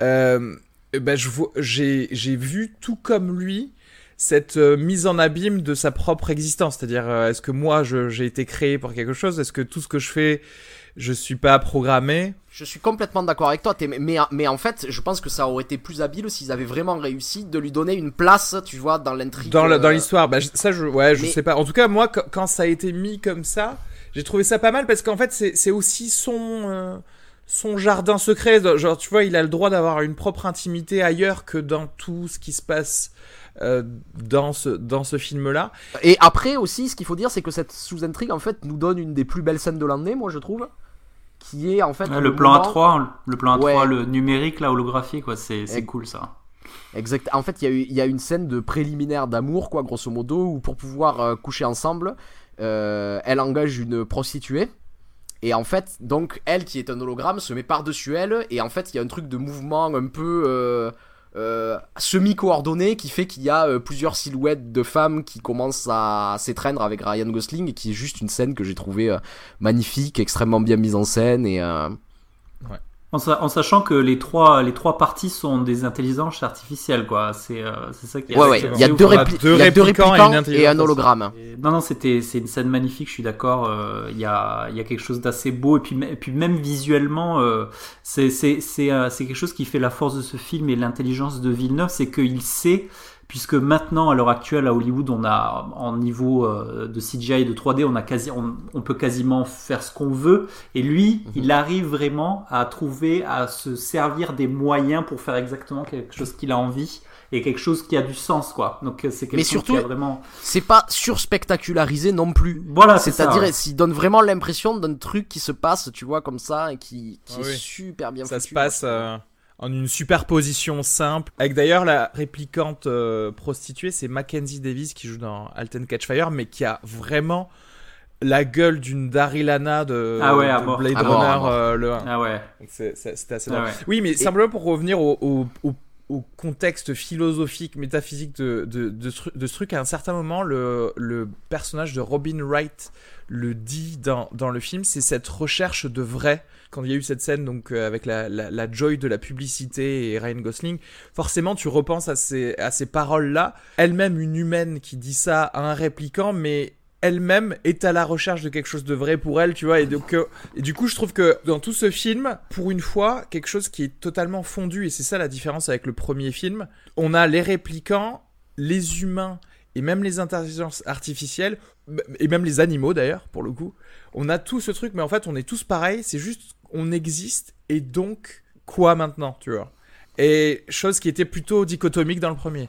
A: euh, ben j'ai vu tout comme lui cette euh, mise en abîme de sa propre existence. C'est-à-dire, euh, est-ce que moi j'ai été créé pour quelque chose? Est-ce que tout ce que je fais je suis pas programmé.
C: Je suis complètement d'accord avec toi, mais, mais en fait, je pense que ça aurait été plus habile s'ils avaient vraiment réussi de lui donner une place, tu vois, dans l'intrigue.
A: Dans, dans euh, l'histoire, bah, ça, je, ouais, je sais pas. En tout cas, moi, quand ça a été mis comme ça, j'ai trouvé ça pas mal parce qu'en fait, c'est aussi son. Euh, son jardin secret, genre tu vois, il a le droit d'avoir une propre intimité ailleurs que dans tout ce qui se passe euh, dans ce, dans ce film-là.
C: Et après aussi, ce qu'il faut dire, c'est que cette sous-intrigue, en fait, nous donne une des plus belles scènes de l'année, moi je trouve qui est en fait
B: le, plan A3 le plan A3 le numérique la holographie quoi c'est cool ça.
C: Exact. En fait il y, a y a une scène de préliminaire d'amour quoi grosso modo où pour pouvoir euh, coucher ensemble euh, elle engage une prostituée. Et en fait donc elle qui est un hologramme se met par dessus elle. Et en fait il y a un truc de mouvement un peu euh, euh, semi-coordonné qui fait qu'il y a euh, plusieurs silhouettes de femmes qui commencent à s'étreindre avec Ryan Gosling et qui est juste une scène que j'ai trouvé euh, magnifique, extrêmement bien mise en scène et
B: en, sachant que les trois, les trois parties sont des intelligences artificielles, quoi. C'est euh, ça qui
C: est. Ouais, ouais. Il y a deux, répliquants, et, un hologramme.
B: non, non, c'était c'est une scène magnifique. Je suis d'accord. Euh, il y a il y a quelque chose d'assez beau et puis et puis même visuellement, euh, c'est c'est c'est c'est quelque chose qui fait la force de ce film et l'intelligence de Villeneuve, c'est qu'il sait puisque maintenant à l'heure actuelle à Hollywood on a en niveau euh, de CGI et de 3D on a quasi on, peut quasiment faire ce qu'on veut et lui mhm. il arrive vraiment à trouver à se servir des moyens pour faire exactement quelque chose qu'il a envie et quelque chose qui a du sens quoi. Donc c'est quelque
C: Mais
B: chose
C: surtout,
B: qui a vraiment.
C: C'est pas surspectacularisé non plus.
B: Voilà,
C: c'est-à-dire s'il donne vraiment l'impression d'un truc qui se passe, tu vois, comme ça et qui, qui ah est super bien
A: ça se passe en une superposition simple. Avec d'ailleurs la réplicante euh, prostituée, c'est Mackenzie Davis qui joue dans Alten Catchfire, mais qui a vraiment la gueule d'une Darilana de,
B: ah ouais,
A: Blade Runner
B: euh,
A: le 1.
B: Ah ouais.
A: C'était assez ah Oui, mais simplement pour revenir au, au, contexte philosophique, métaphysique de, de, de, ce truc, à un certain moment, le, le personnage de Robin Wright le dit dans, dans le film, c'est cette recherche de vrai. Quand il y a eu cette scène donc euh, avec la, la, joy de la publicité et Ryan Gosling, forcément tu repenses à ces, à ces paroles-là. Elle-même une humaine qui dit ça à un répliquant, mais elle-même est à la recherche de quelque chose de vrai pour elle, tu vois. Et, donc, euh, et du coup, je trouve que dans tout ce film, pour une fois, quelque chose qui est totalement fondu, et c'est ça la différence avec le premier film, on a les répliquants, les humains et même les intelligences artificielles, et même les animaux d'ailleurs, pour le coup. On a tout ce truc, mais en fait, on est tous pareils, c'est juste, on existe, et donc, quoi maintenant, tu vois? Et chose qui était plutôt dichotomique dans le premier.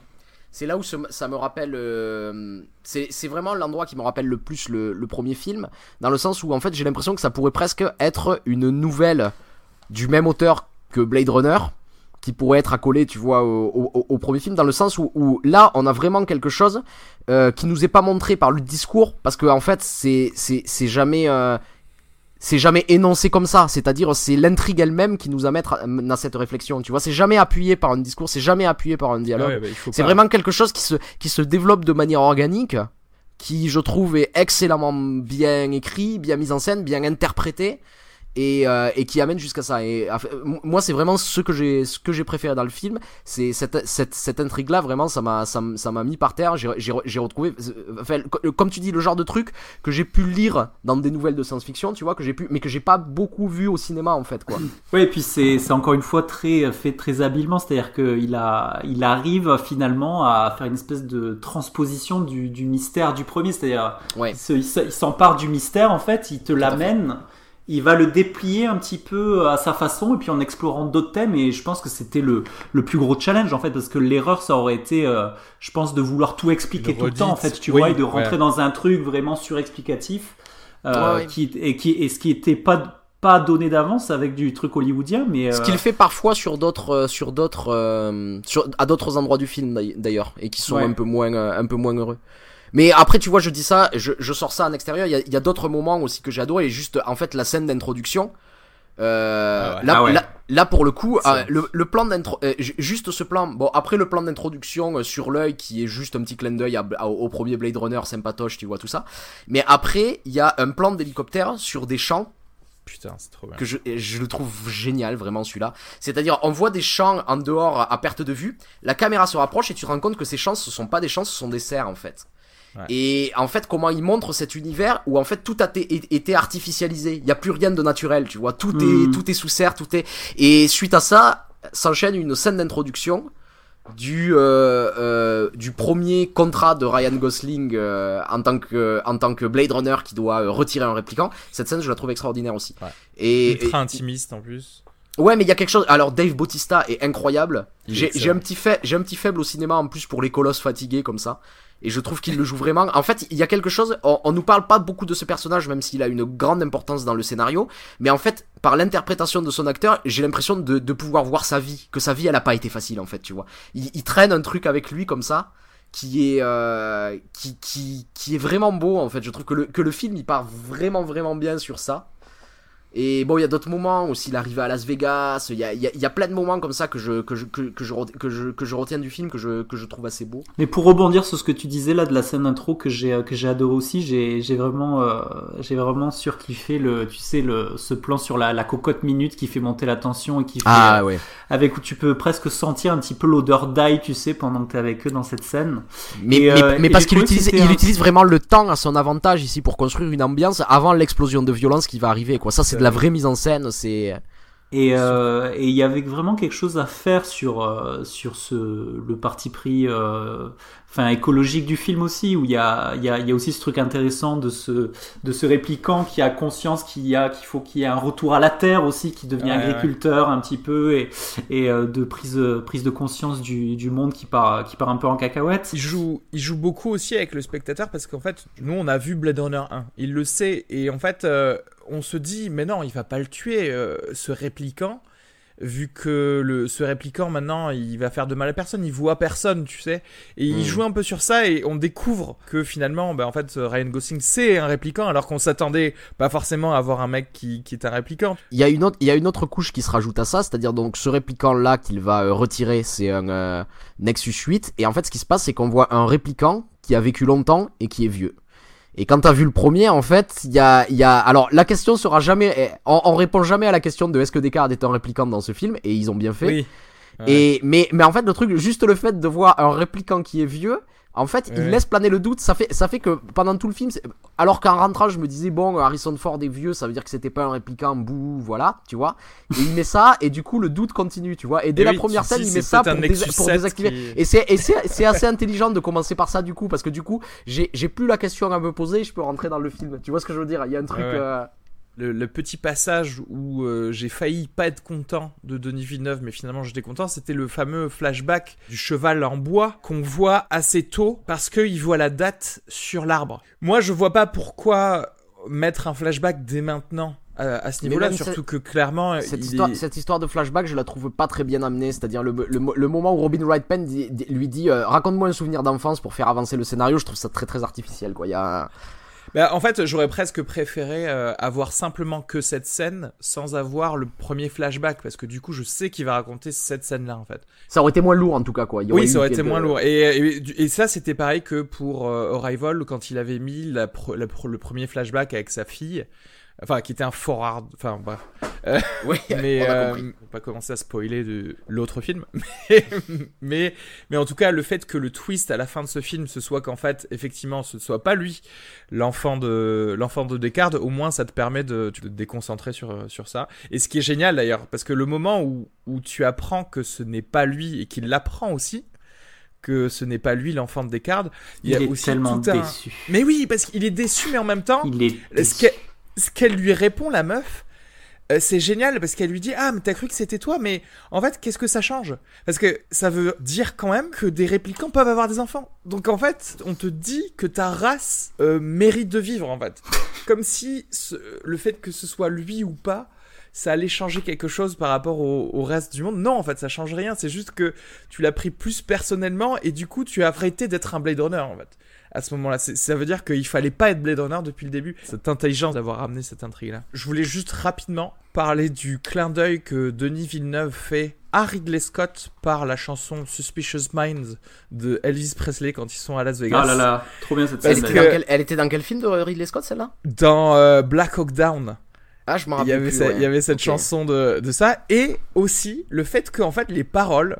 C: C'est là où ça me rappelle. Euh, c'est vraiment l'endroit qui me rappelle le plus le, premier film, dans le sens où en fait j'ai l'impression que ça pourrait presque être une nouvelle du même auteur que Blade Runner, qui pourrait être accolé, tu vois, au, premier film, dans le sens où, là, on a vraiment quelque chose euh, qui nous est pas montré par le discours, parce que en fait, c'est c'est jamais euh, c'est jamais énoncé comme ça, c'est-à-dire c'est l'intrigue elle-même qui nous amène dans cette réflexion, tu vois, c'est jamais appuyé par un discours, c'est jamais appuyé par un dialogue, bah, c'est vraiment quelque chose qui se, qui se développe de manière organique, qui je trouve est excellemment bien écrit, bien mis en scène, bien interprété, et, euh, et qui amène jusqu'à ça. Et moi, c'est vraiment ce que j'ai ce que j'ai préféré dans le film, c'est cette, cette, cette intrigue là. Vraiment, ça m'a ça m'a mis par terre. J'ai retrouvé, enfin, comme tu dis, le genre de truc que j'ai pu lire dans des nouvelles de science-fiction, tu vois, que j'ai pu, mais que j'ai pas beaucoup vu au cinéma en fait, quoi.
B: Oui, et puis c'est c'est encore une fois très fait très habilement, c'est-à-dire qu'il a il arrive finalement à faire une espèce de transposition du, du mystère du premier, c'est-à-dire
C: ouais.
B: il s'empare du mystère en fait, il te l'amène il va le déplier un petit peu à sa façon et puis en explorant d'autres thèmes et je pense que c'était le, le plus gros challenge en fait parce que l'erreur ça aurait été euh, je pense de vouloir tout expliquer tout le temps en fait tu vois et de rentrer dans un truc vraiment surexplicatif euh, qui et qui et ce qui était pas pas donné d'avance avec du truc hollywoodien mais
C: ce qu'il euh, fait parfois sur d'autres sur d'autres sur à d'autres endroits du film d'ailleurs et qui sont un peu moins un peu moins heureux mais après, tu vois, je dis ça, je, je sors ça en extérieur. Il y a, a d'autres moments aussi que j'ai adoré. Et juste, en fait, la scène d'introduction. Euh, ah là, ah là, là, pour le coup, euh, le, le, plan d'intro, euh, juste ce plan. Bon, après le plan d'introduction euh, sur l'œil qui est juste un petit clin d'œil au premier Blade Runner sympatoche, tu vois tout ça. Mais après, il y a un plan d'hélicoptère sur des champs
A: Putain, c'est trop bien.
C: Que je, je le trouve génial, vraiment, celui-là. C'est-à-dire, on voit des champs en dehors à perte de vue, la caméra se rapproche et tu te rends compte que ces champs, ce sont pas des champs, ce sont des serres, en fait. Et en fait, comment il montre cet univers où en fait tout a été artificialisé. Il n'y a plus rien de naturel, tu vois. Tout est hmm. tout est sous serre, tout est. Et suite à ça, s'enchaîne une scène d'introduction du euh, euh, du premier contrat de Ryan Gosling euh, en tant que en tant que Blade Runner qui doit retirer un répliquant. Cette scène, je la trouve extraordinaire aussi.
A: Et ultra intimiste en plus.
C: Ouais, mais il y a quelque chose. Alors Dave Bautista est incroyable. J'ai un petit fait, j'ai un petit faible au cinéma en plus pour les colosses fatigués comme ça. Et je trouve qu'il le joue vraiment. En fait, il y a quelque chose. On, on, nous parle pas beaucoup de ce personnage, même s'il a une grande importance dans le scénario. Mais en fait, par l'interprétation de son acteur, j'ai l'impression de, pouvoir voir sa vie, que sa vie, elle a pas été facile, en fait, tu vois. Il, il traîne un truc avec lui comme ça, qui est euh, qui, qui qui est vraiment beau, en fait. Je trouve que le que le film, il part vraiment vraiment bien sur ça. Et bon, il y a d'autres moments aussi, l'arrivée à Las Vegas, il y a, y, y a, plein de moments comme ça que je, que je, que, que je, que je, que je retiens du film, que je, que je trouve assez beau.
B: Mais pour rebondir sur ce que tu disais là de la scène intro que j'ai, que j'ai adoré aussi, j'ai, j'ai vraiment, euh, j'ai vraiment surkiffé le, tu sais, le, ce plan sur la, la cocotte minute qui fait monter la tension et qui fait,
C: ah, ouais.
B: avec où tu peux presque sentir un petit peu l'odeur d'ail, tu sais, pendant que t'es avec eux dans cette scène.
C: Mais, mais, euh, mais, parce qu'il utilise, il utilise vraiment le temps à son avantage ici pour construire une ambiance avant l'explosion de violence qui va arriver, quoi. Ça, c'est de la vraie mise en scène, c'est.
B: Et euh, il y avait vraiment quelque chose à faire sur euh, sur ce le parti pris euh, enfin écologique du film aussi où il y a il y a, y a aussi ce truc intéressant de ce de ce répliquant qui a conscience qu'il y a qu'il faut qu'il y ait un retour à la terre aussi qui devient agriculteur un petit peu et et de prise prise de conscience du, du monde qui part qui part un peu en cacahuète.
A: Il joue il joue beaucoup aussi avec le spectateur parce qu'en fait nous on a vu Blade Runner 1, il le sait et en fait on se dit, mais non, il va pas le tuer, euh, ce répliquant, vu que le, ce répliquant, maintenant, il va faire de mal à personne, il voit personne, tu sais. Et il hmm. joue un peu sur ça, et on découvre que finalement, bah, en fait, Ryan Gosling, c'est un répliquant, alors qu'on s'attendait pas forcément à avoir un mec qui, est un répliquant.
C: Il y, a une autre, il y a une autre couche qui se rajoute à ça, c'est-à-dire donc ce répliquant-là qu'il va euh, retirer, c'est un euh, Nexus 8, et en fait, ce qui se passe, c'est qu'on voit un répliquant qui a vécu longtemps et qui est vieux. Et quand t'as vu le premier, en fait, il y a, y a, alors la question sera jamais, eh, on, répond jamais à la question de est-ce que Descartes est un répliquant dans ce film, et ils ont bien fait. Oui. Et mais, mais en fait, le truc, juste le fait de voir un répliquant qui est vieux, en fait, il laisse planer le doute. Ça fait, ça fait que pendant tout le film, alors qu'en rentrant, je me disais bon, Harrison Ford est vieux, ça veut dire que c'était pas un répliquant, bouh, voilà, tu vois. Et il met ça, et du coup, le doute continue, tu vois. Et dès la première scène, il met ça pour, désactiver. Et c'est, assez intelligent de commencer par ça, du coup, parce que du coup, j'ai, plus la question à me poser, je peux rentrer dans le film. Tu vois ce que je veux dire? Il y a un truc. Euh,
A: le, petit passage où euh, j'ai failli pas être content de Denis Villeneuve, mais finalement j'étais content, c'était le fameux flashback du cheval en bois qu'on voit assez tôt parce qu'il voit la date sur l'arbre. Moi, je vois pas pourquoi mettre un flashback dès maintenant à ce niveau-là, surtout que clairement.
C: Cette, histoire, cette histoire de flashback, je la trouve pas très bien amenée. C'est-à-dire le, le, moment où Robin Wright Penn lui dit euh, Raconte-moi un souvenir d'enfance pour faire avancer le scénario, je trouve ça très très artificiel. Quoi. Il y a.
A: Bah, en fait, j'aurais presque préféré euh, avoir simplement que cette scène sans avoir le premier flashback parce que du coup, je sais qu'il va raconter cette scène-là en fait.
C: Ça aurait été moins lourd en tout cas quoi.
A: oui, ça aurait été moins lourd. Et, et, ça, c'était pareil que pour euh, Arrival quand il avait mis la le premier flashback avec sa fille enfin qui était un forward enfin bref euh, oui, mais on, euh, va pas commencer à spoiler de l'autre film mais, mais, en tout cas le fait que le twist à la fin de ce film ce soit qu'en fait effectivement ce ne soit pas lui l'enfant de l'enfant de Descartes au moins ça te permet de, te déconcentrer sur sur ça et ce qui est génial d'ailleurs parce que le moment où où tu apprends que ce n'est pas lui et qu'il l'apprend aussi que ce n'est pas lui l'enfant de Descartes.
B: Il, il est aussi tellement déçu.
A: Mais oui, parce qu'il est déçu, mais en même temps,
B: il est
A: ce qu'elle lui répond, la meuf, euh, c'est génial parce qu'elle lui dit Ah, mais t'as cru que c'était toi, mais en fait, qu'est-ce que ça change? Parce que ça veut dire quand même que des réplicants peuvent avoir des enfants. Donc en fait, on te dit que ta race euh, mérite de vivre, en fait. Comme si le fait que ce soit lui ou pas, ça allait changer quelque chose par rapport au, reste du monde. Non, en fait, ça change rien. C'est juste que tu l'as pris plus personnellement et du coup, tu as arrêté d'être un Blade Runner, en fait à ce moment-là. Ça veut dire qu'il fallait pas être Blade Runner depuis le début. Cette intelligence d'avoir ramené cette intrigue-là. Je voulais juste rapidement parler du clin d'œil que Denis Villeneuve fait à Ridley Scott par la chanson Suspicious Minds de Elvis Presley quand ils sont à Las Vegas.
B: Ah là là, trop bien cette scène.
C: Elle, était dans quel film de Ridley Scott celle-là?
A: Dans euh, Black Hawk Down.
C: Ah, je m'en rappelle.
A: Il y avait, il y avait cette chanson de, de ça. Et aussi le fait que en fait les paroles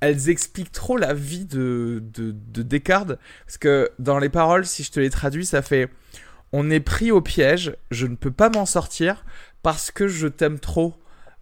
A: elles expliquent trop la vie de, de, de Descartes. Parce que dans les paroles, si je te les traduis, ça fait On est pris au piège, je ne peux pas m'en sortir parce que je t'aime trop.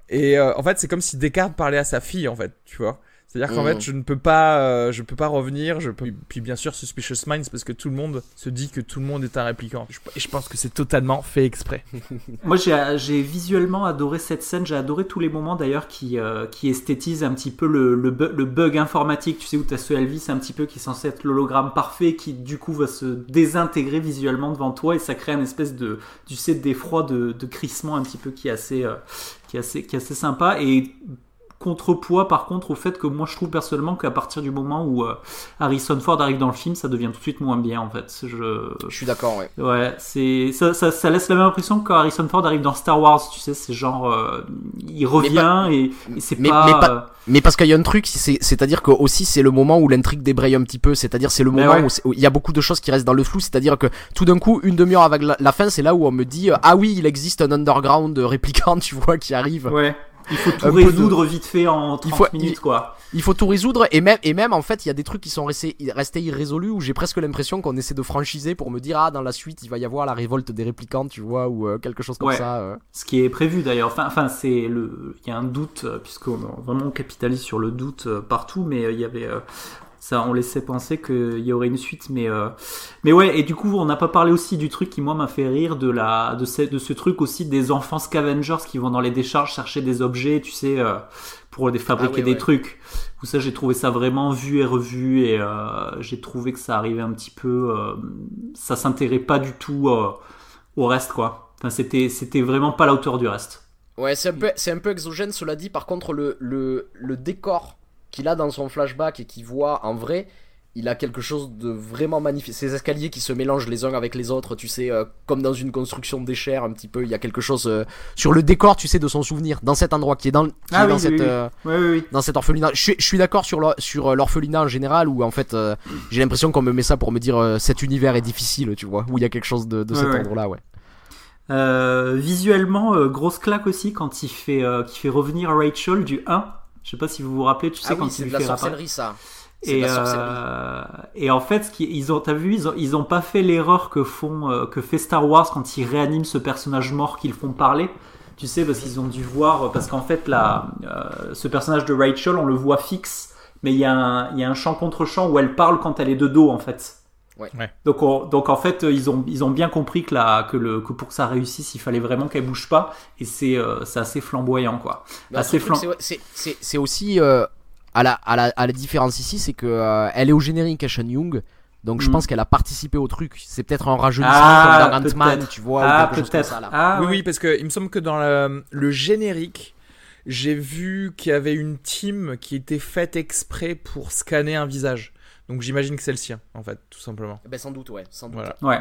A: Et euh, en fait, c'est comme si Descartes parlait à sa fille, en fait, tu vois. C'est-à-dire qu'en fait, mm. je ne peux pas, euh, je peux pas revenir. Je peux... Puis bien sûr, Suspicious Minds, parce que tout le monde se dit que tout le monde est un répliquant. Et je pense que c'est totalement fait exprès.
B: Moi, j'ai visuellement adoré cette scène. J'ai adoré tous les moments d'ailleurs qui, euh, qui esthétisent un petit peu le, le, bug informatique. Tu sais, où tu as ce Elvis un petit peu qui est censé être l'hologramme parfait, qui du coup va se désintégrer visuellement devant toi et ça crée une espèce de, tu sais, d'effroi, de, de crissement un petit peu qui est assez, euh, qui est assez, qui est assez sympa. Et contrepoids par contre au fait que moi je trouve personnellement qu'à partir du moment où euh, Harrison Ford arrive dans le film ça devient tout de suite moins bien en fait.
C: Je, je suis d'accord ouais.
B: Ouais c'est ça, ça, ça, laisse la même impression que quand Harrison Ford arrive dans Star Wars tu sais c'est genre euh, il revient et, c'est pas,
C: mais, pas mais parce qu'il y a un truc c'est à dire que aussi c'est le moment où l'intrigue débraye un petit peu c'est à dire c'est le moment où, il y a beaucoup de choses qui restent dans le flou c'est à dire que tout d'un coup une demi-heure avec la, fin c'est là où on me dit ah oui il existe un underground répliquant tu vois qui arrive
B: ouais il faut tout résoudre vite fait en 30 minutes, quoi.
C: Il faut tout résoudre et même, et même en fait, il y a des trucs qui sont restés, restés irrésolus où j'ai presque l'impression qu'on essaie de franchiser pour me dire, ah, dans la suite, il va y avoir la révolte des réplicantes, tu vois, ou euh, quelque chose comme ça. Euh.
B: Ce qui est prévu d'ailleurs. Enfin, enfin c'est le, il y a un doute, euh, puisqu'on vraiment capitalise sur le doute partout, mais il y avait ça on laissait penser qu'il y aurait une suite mais euh, mais ouais et du coup on n'a pas parlé aussi du truc qui moi m'a fait rire de la de ce, de ce truc aussi des enfants scavengers qui vont dans les décharges chercher des objets tu sais euh, pour des fabriquer ah des trucs. Tout ça j'ai trouvé ça vraiment vu et revu et euh, j'ai trouvé que ça arrivait un petit peu ça s'intégrait pas du tout au reste quoi. Enfin c'était c'était vraiment pas la hauteur du reste.
C: Ouais, c'est un, peu, c'est un peu exogène, cela dit. Par contre, le, le, le décor qu'il a dans son flashback et qu'il voit en vrai, il a quelque chose de vraiment magnifique. Ces escaliers qui se mélangent les uns avec les autres, tu sais, euh, comme dans une construction d'échelle un petit peu. Il y a quelque chose euh, sur le décor, tu sais, de son souvenir, dans cet endroit qui est dans, ah dans cette, euh, dans cet orphelinat. Je, suis d'accord sur sur l'orphelinat en général, où en fait, j'ai l'impression qu'on me met ça pour me dire cet univers est difficile, tu vois, où il y a quelque chose de, de cet endroit-là, ouais.
B: visuellement, grosse claque aussi quand il fait, qui fait revenir Rachel du 1 je sais pas si vous vous rappelez, tu sais
C: ah quand c'est de la sorcellerie ça.
B: Et, euh, et en fait, ce qui, ils ont, t'as vu, ils ont, ils ont pas fait l'erreur que font, euh, que fait Star Wars quand ils réaniment ce personnage mort qu'ils font parler. Tu sais, parce qu'ils ont dû voir, parce qu'en fait, là, euh, ce personnage de Rachel, on le voit fixe, mais il y, a un, il y a un champ contre champ où elle parle quand elle est de dos, en fait.
C: Ouais.
B: Donc, donc en fait, ils ont, ils ont bien compris que, la, que, le, que pour que ça réussisse, il fallait vraiment qu'elle bouge pas. Et c'est euh, assez flamboyant, quoi.
C: assez C'est aussi, euh, à, la, à, la, à la différence ici, c'est que euh, elle est au générique à Sean Young. Donc je mm. pense qu'elle a participé au truc. C'est peut-être un rajeunissement ah, comme dans Ant-Man, tu vois.
B: Ah, peut-être.
A: Ah, oui, oui, parce que il me semble que dans le, le générique, j'ai vu qu'il y avait une team qui était faite exprès pour scanner un visage. Donc j'imagine que c'est le sien, en fait, tout simplement.
C: Eh ben, sans doute, ouais. Sans doute.
B: Ouais.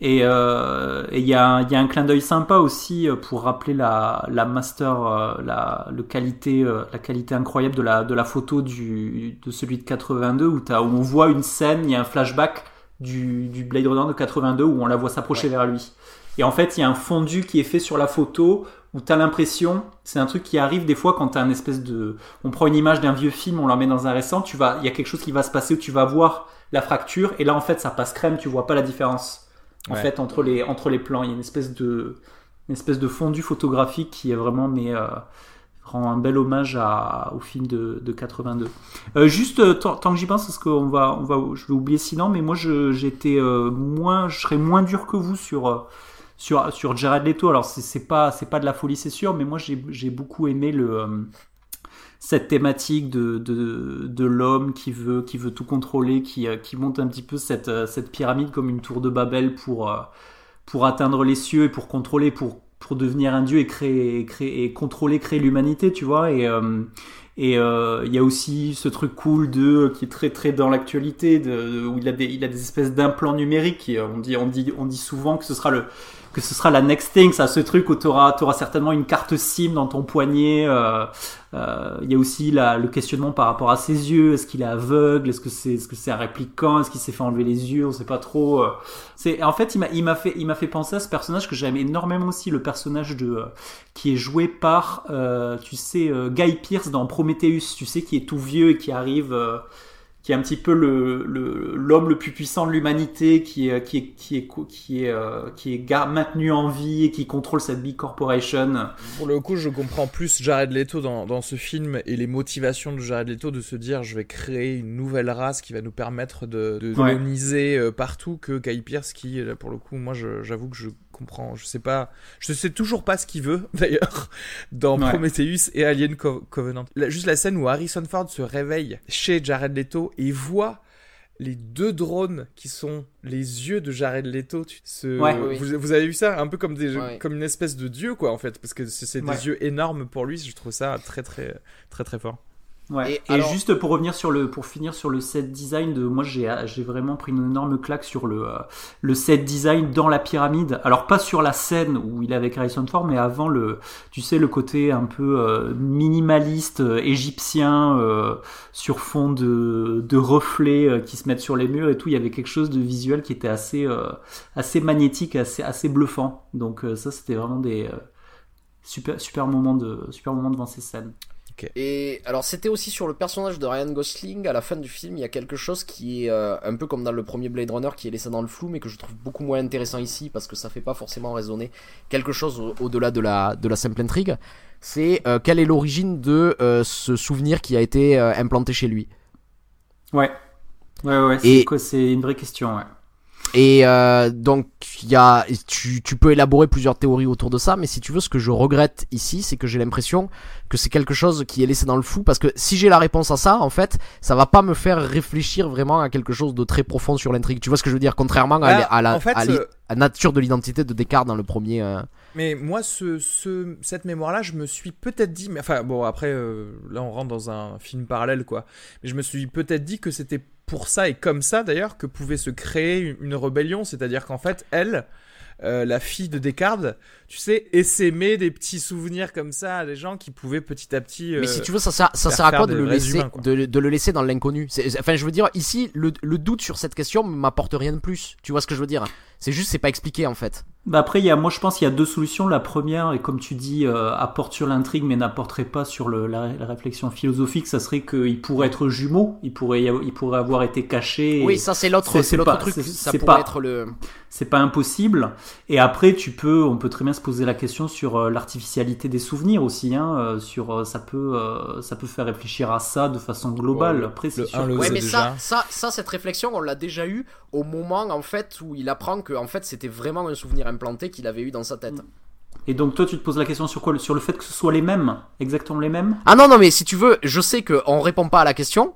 B: Et euh, il y, a un clin d'œil sympa aussi euh, pour rappeler la, la master, euh, la, le qualité, la qualité incroyable de la, de la photo du, de celui de 82 où, as, où on voit une scène, il y a un flashback du, du Blade Runner de 82 où on la voit s'approcher vers lui. Et en fait, il y a un fondu qui est fait sur la photo où tu as l'impression, c'est un truc qui arrive des fois quand tu as un espèce de. On prend une image d'un vieux film, on la met dans un récent, tu vas, il y a quelque chose qui va se passer où tu vas voir la fracture, et là en fait ça passe crème, tu vois pas la différence en fait entre les, entre les plans. Il y a une espèce de, une espèce de fondu photographique qui est vraiment, mais. Euh, rend un bel hommage à, au film de, de 82. Euh, juste euh, tant, que j'y pense, parce qu'on va, on va, je vais oublier sinon, mais moi j'étais moins, je serais moins dur que vous sur sur, sur Jared Leto. Alors, c'est pas, pas de la folie, c'est sûr, mais moi, j'ai beaucoup aimé le, euh, cette thématique de, de, de l'homme qui veut, qui veut tout contrôler, qui, euh, qui monte un petit peu cette, euh, cette pyramide comme une tour de Babel pour, pour atteindre les cieux et pour contrôler, pour, pour devenir un dieu et créer, créer et contrôler, créer l'humanité, tu vois. Et, et il y a aussi ce truc cool de qui est très très dans l'actualité, où il a des, il a des espèces d'implants numériques. on dit, on dit, on dit souvent que ce sera le que ce sera la next thing, ça, ce truc où tu auras, certainement une carte SIM dans ton poignet. Euh, euh, il y a aussi le questionnement par rapport à ses yeux. Est-ce qu'il est aveugle? Est-ce que c'est ce que c'est un répliquant? Est-ce qu'il s'est fait enlever les yeux? On sait pas trop. Euh. En fait, il m'a fait fait penser à ce personnage que j'aime énormément aussi, le personnage de qui est joué par tu sais Guy Pierce dans Prometheus. Tu sais qui est tout vieux et qui arrive qui est un petit peu le l'homme le, plus puissant de l'humanité, qui est qui est qui est qui est euh, qui est maintenu en vie et qui contrôle cette big corporation.
A: Pour le coup, je comprends plus Jared Leto dans, dans ce film et les motivations de Jared Leto de se dire je vais créer une nouvelle race qui va nous permettre de, de coloniser euh, partout que Guy Pierce qui pour le coup moi j'avoue que je comprends. Je sais pas. Je sais toujours pas ce qu'il veut, d'ailleurs, dans Prometheus et Alien Covenant. juste la scène où Harrison Ford se réveille chez Jared Leto et voit les deux drones qui sont les yeux de Jared Leto. vous, avez vu ça un peu comme, des, comme une espèce de dieu, quoi, en fait, parce que c'est des yeux énormes pour lui. Je trouve ça très, très, très, très fort.
B: Ouais. Et, juste pour revenir sur le, pour finir sur le set design de, moi j'ai, j'ai vraiment pris une énorme claque sur le, euh, le set design dans la pyramide. Alors pas sur la scène où il est avec Harrison Ford, mais avant le, tu sais le côté un peu euh, minimaliste euh, égyptien sur fond de, de reflets qui se mettent sur les murs et tout. Il y avait quelque chose de visuel qui était assez, assez magnétique, assez, assez bluffant. Donc ça c'était vraiment des super, super moment de, super moment devant ces scènes.
C: Et alors c'était aussi sur le personnage de Ryan Gosling à la fin du film, il y a quelque chose qui est euh, un peu comme dans le premier Blade Runner qui est laissé dans le flou mais que je trouve beaucoup moins intéressant ici parce que ça fait pas forcément résonner quelque chose au-delà de la de la simple intrigue. C'est euh, quelle est l'origine de euh, ce souvenir qui a été implanté chez lui?
B: Ouais. Ouais ouais, c'est une vraie question ouais.
C: Et euh, donc, y a, tu, tu, peux élaborer plusieurs théories autour de ça, mais si tu veux, ce que je regrette ici, c'est que j'ai l'impression que c'est quelque chose qui est laissé dans le flou, parce que si j'ai la réponse à ça, en fait, ça va pas me faire réfléchir vraiment à quelque chose de très profond sur l'intrigue. Tu vois ce que je veux dire? Contrairement à, bah, la, à, nature de l'identité de Descartes dans le premier. Euh.
A: Mais moi, ce, ce cette mémoire-là, je me suis peut-être dit, mais enfin bon, après, euh, là, on rentre dans un film parallèle, quoi. Mais je me suis peut-être dit que c'était pour ça et comme ça d'ailleurs que pouvait se créer une rébellion, c'est-à-dire qu'en fait, elle, euh, la fille de Descartes, tu sais, essaimer des petits souvenirs comme ça à des gens qui pouvaient petit à petit.
C: mais si tu veux, ça sert, ça sert à quoi de le, laisser, de, de, le laisser dans l'inconnu? Enfin, je veux dire, ici, le, le doute sur cette question m'apporte rien de plus. Tu vois ce que je veux dire? C'est juste, c'est pas expliqué en fait.
B: Bah après, il y a, moi je pense qu'il y a deux solutions. La première, et comme tu dis, euh, apporte sur l'intrigue mais n'apporterait pas sur le, la, réflexion philosophique, ça serait qu'il pourrait être jumeau, il pourrait, il pourrait avoir été caché.
C: Oui, ça c'est l'autre, c'est l'autre truc. Ça pourrait pas, être le.
B: C'est pas impossible. Et après, tu peux, on peut très bien se poser la question sur euh, l'artificialité des souvenirs aussi. Hein, euh, sur, ça peut, ça peut faire réfléchir à ça de façon globale. après, c'est sûr.
C: Ouais, mais ça, ça, ça, cette réflexion, on l'a déjà eu au moment en fait où il apprend que en fait c'était vraiment un souvenir implanté qu'il avait eu dans sa tête.
B: Et donc toi tu te poses la question sur quoi Sur le fait que ce soit les mêmes, exactement les mêmes?
C: Ah non non mais si tu veux, je sais qu'on répond pas à la question.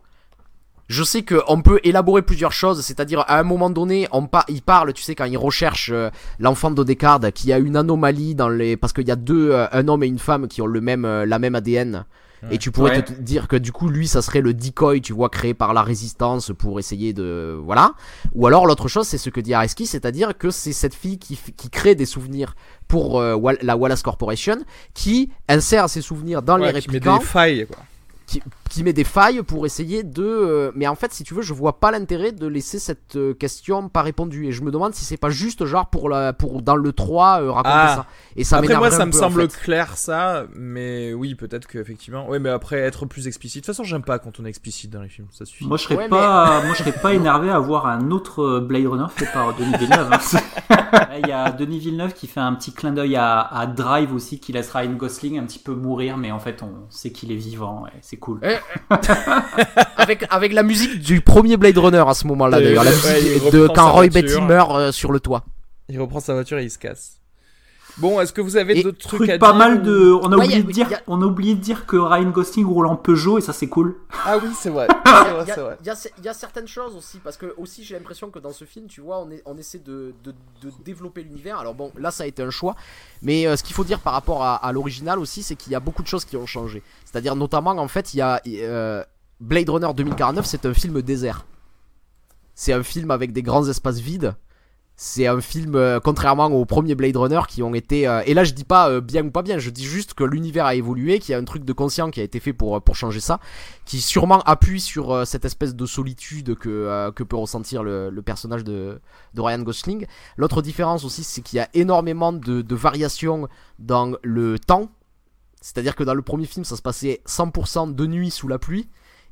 C: Je sais qu'on peut élaborer plusieurs choses, c'est-à-dire à un moment donné, on il parle, tu sais, quand il recherche euh, l'enfant de Descartes, qui a une anomalie dans les, parce qu'il y a deux, euh, un homme et une femme qui ont le même, euh, la même ADN et tu pourrais te dire que du coup, lui, ça serait le decoy, tu vois, créé par la résistance pour essayer de. Voilà. Ou alors, l'autre chose, c'est ce que dit Areski, c'est-à-dire que c'est cette fille qui, qui crée des souvenirs pour euh, la Wallace Corporation, qui insère ses souvenirs dans les réplicants.
A: Qui met des failles, quoi
C: qui, met des failles pour essayer de. Euh, mais en fait, si tu veux, je vois pas l'intérêt de laisser cette euh, question pas répondue. Et je me demande si c'est pas juste genre pour, la, pour dans le 3 euh, raconter ah. ça. Et ça
A: Après, moi, ça me semble clair ça, mais oui, peut-être qu'effectivement. Oui, mais après, être plus explicite. De toute façon, j'aime pas quand on est explicite dans les films, ça suffit.
B: Moi, je serais, pas, moi, je serais pas énervé à voir un autre Blade Runner fait par Denis Villeneuve. Hein. Il y a Denis Villeneuve qui fait un petit clin d'œil à, à, Drive aussi, qui laissera une Gosling un petit peu mourir, mais en fait, on sait qu'il est vivant. c'est cool. Eh,
C: avec, avec la musique du premier Blade Runner à ce moment-là, d'ailleurs. La musique de quand Roy Betty meurt euh, sur le toit.
A: Il reprend sa voiture et il se casse. Bon, est-ce que vous avez d'autres trucs à
B: pas mal de. On a, oublié de dire, on a oublié de dire que Ryan Gosling roule en Peugeot et ça c'est cool.
A: Ah oui, c'est vrai.
C: Il y, a certaines choses aussi parce que aussi j'ai l'impression que dans ce film, tu vois, on, est, on essaie de, de, développer l'univers. Alors bon, là ça a été un choix, mais euh, ce qu'il faut dire par rapport à, l'original aussi, c'est qu'il y a beaucoup de choses qui ont changé. C'est-à-dire notamment en fait, il y a euh, Blade Runner 2049, c'est un film désert. C'est un film avec des grands espaces vides c'est un film euh, contrairement aux premiers Blade Runner qui ont été euh, et là je dis pas euh, bien ou pas bien je dis juste que l'univers a évolué qu'il y a un truc de conscient qui a été fait pour pour changer ça qui sûrement appuie sur cette espèce de solitude que que peut ressentir le, le personnage de, de Ryan Gosling. L'autre différence aussi c'est qu'il y a énormément de, de variations dans le temps. C'est-à-dire que dans le premier film ça se passait 100% de nuit sous la pluie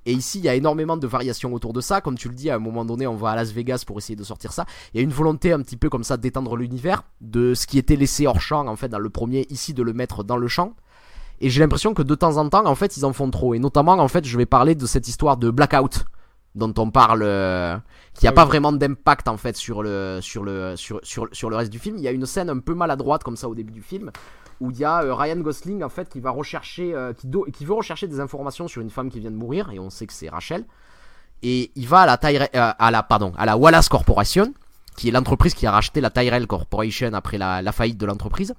C: et ici, il y a énormément de variations autour de ça. Comme tu le dis, à un moment donné, on va à Las Vegas pour essayer de sortir ça. Il y a une volonté un petit peu comme ça d'étendre l'univers, de ce qui était laissé hors champ, en fait, dans le premier, ici, de le mettre dans le champ. Et j'ai l'impression que de temps en temps, en fait, ils en font trop. Et notamment, en fait, je vais parler de cette histoire de blackout dont on parle, euh, qui n'a ah pas vraiment d'impact en fait sur le, sur, le, sur, sur, sur le reste du film. Il y a une scène un peu maladroite comme ça au début du film où il y a euh, Ryan Gosling en fait qui va rechercher, euh, qui, veut rechercher des informations sur une femme qui vient de mourir et on sait que c'est Rachel. Et il va à la, Tyrell, euh, à la, pardon, à la Wallace Corporation, qui est l'entreprise qui a racheté la Tyrell Corporation après la, la faillite de l'entreprise.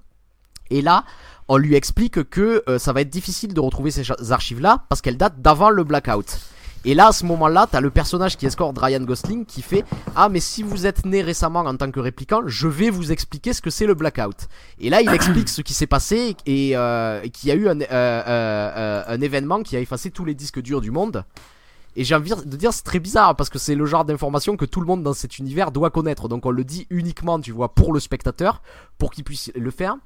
C: Et là, on lui explique que ça va être difficile de retrouver ces archives-là parce qu'elles datent d'avant le blackout. Et là, à ce moment-là, t'as le personnage qui escorte Ryan Gosling qui fait Ah, mais si vous êtes né récemment en tant que répliquant, je vais vous expliquer ce que c'est le blackout. Et là, il explique ce qui s'est passé et, euh, qu'il y a eu un, euh, euh, un événement qui a effacé tous les disques durs du monde. Et j'ai envie de dire, c'est très bizarre parce que c'est le genre d'information que tout le monde dans cet univers doit connaître. Donc on le dit uniquement, tu vois, pour le spectateur, pour qu'il puisse le faire.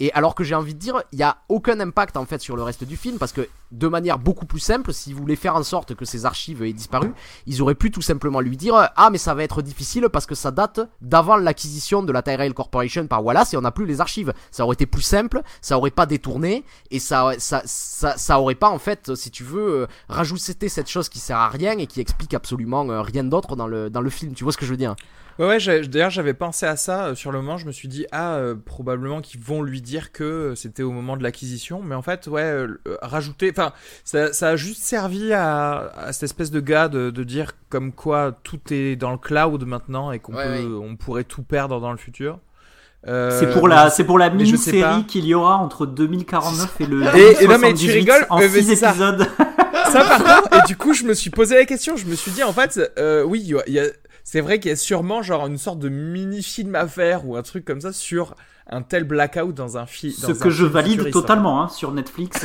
C: Et alors que j'ai envie de dire, il y a aucun impact en fait sur le reste du film parce que de manière beaucoup plus simple, s'ils voulaient faire en sorte que ces archives aient disparu, ils auraient pu tout simplement lui dire ah mais ça va être difficile parce que ça date d'avant l'acquisition de la Tyrell Corporation par Wallace et on n'a plus les archives. Ça aurait été plus simple, ça aurait pas détourné et ça ça ça, aurait pas en fait si tu veux rajouter cette chose qui sert à rien et qui explique absolument euh, rien d'autre dans le dans le film. Tu vois ce que je veux dire?
A: Ouais, ouais d'ailleurs j'avais pensé à ça euh, sur le moment, je me suis dit ah euh, probablement qu'ils vont lui dire que euh, c'était au moment de l'acquisition, mais en fait ouais rajouter, enfin ça, ça, a juste servi à, à, cette espèce de gars de, de, dire comme quoi tout est dans le cloud maintenant et qu'on peut on pourrait tout perdre dans le futur.
B: c'est pour la, c'est pour la mini-série qu'il y aura entre 2049 et le.
A: Et, et non mais tu rigoles, en 6 épisodes. Ça, par contre, et du coup, je me suis posé la question. Je me suis dit, en fait, euh, oui, il y a, c'est vrai qu'il y a sûrement genre une sorte de mini-film à faire ou un truc comme ça sur un tel blackout dans un film.
B: Ce que je valide totalement hein, sur Netflix.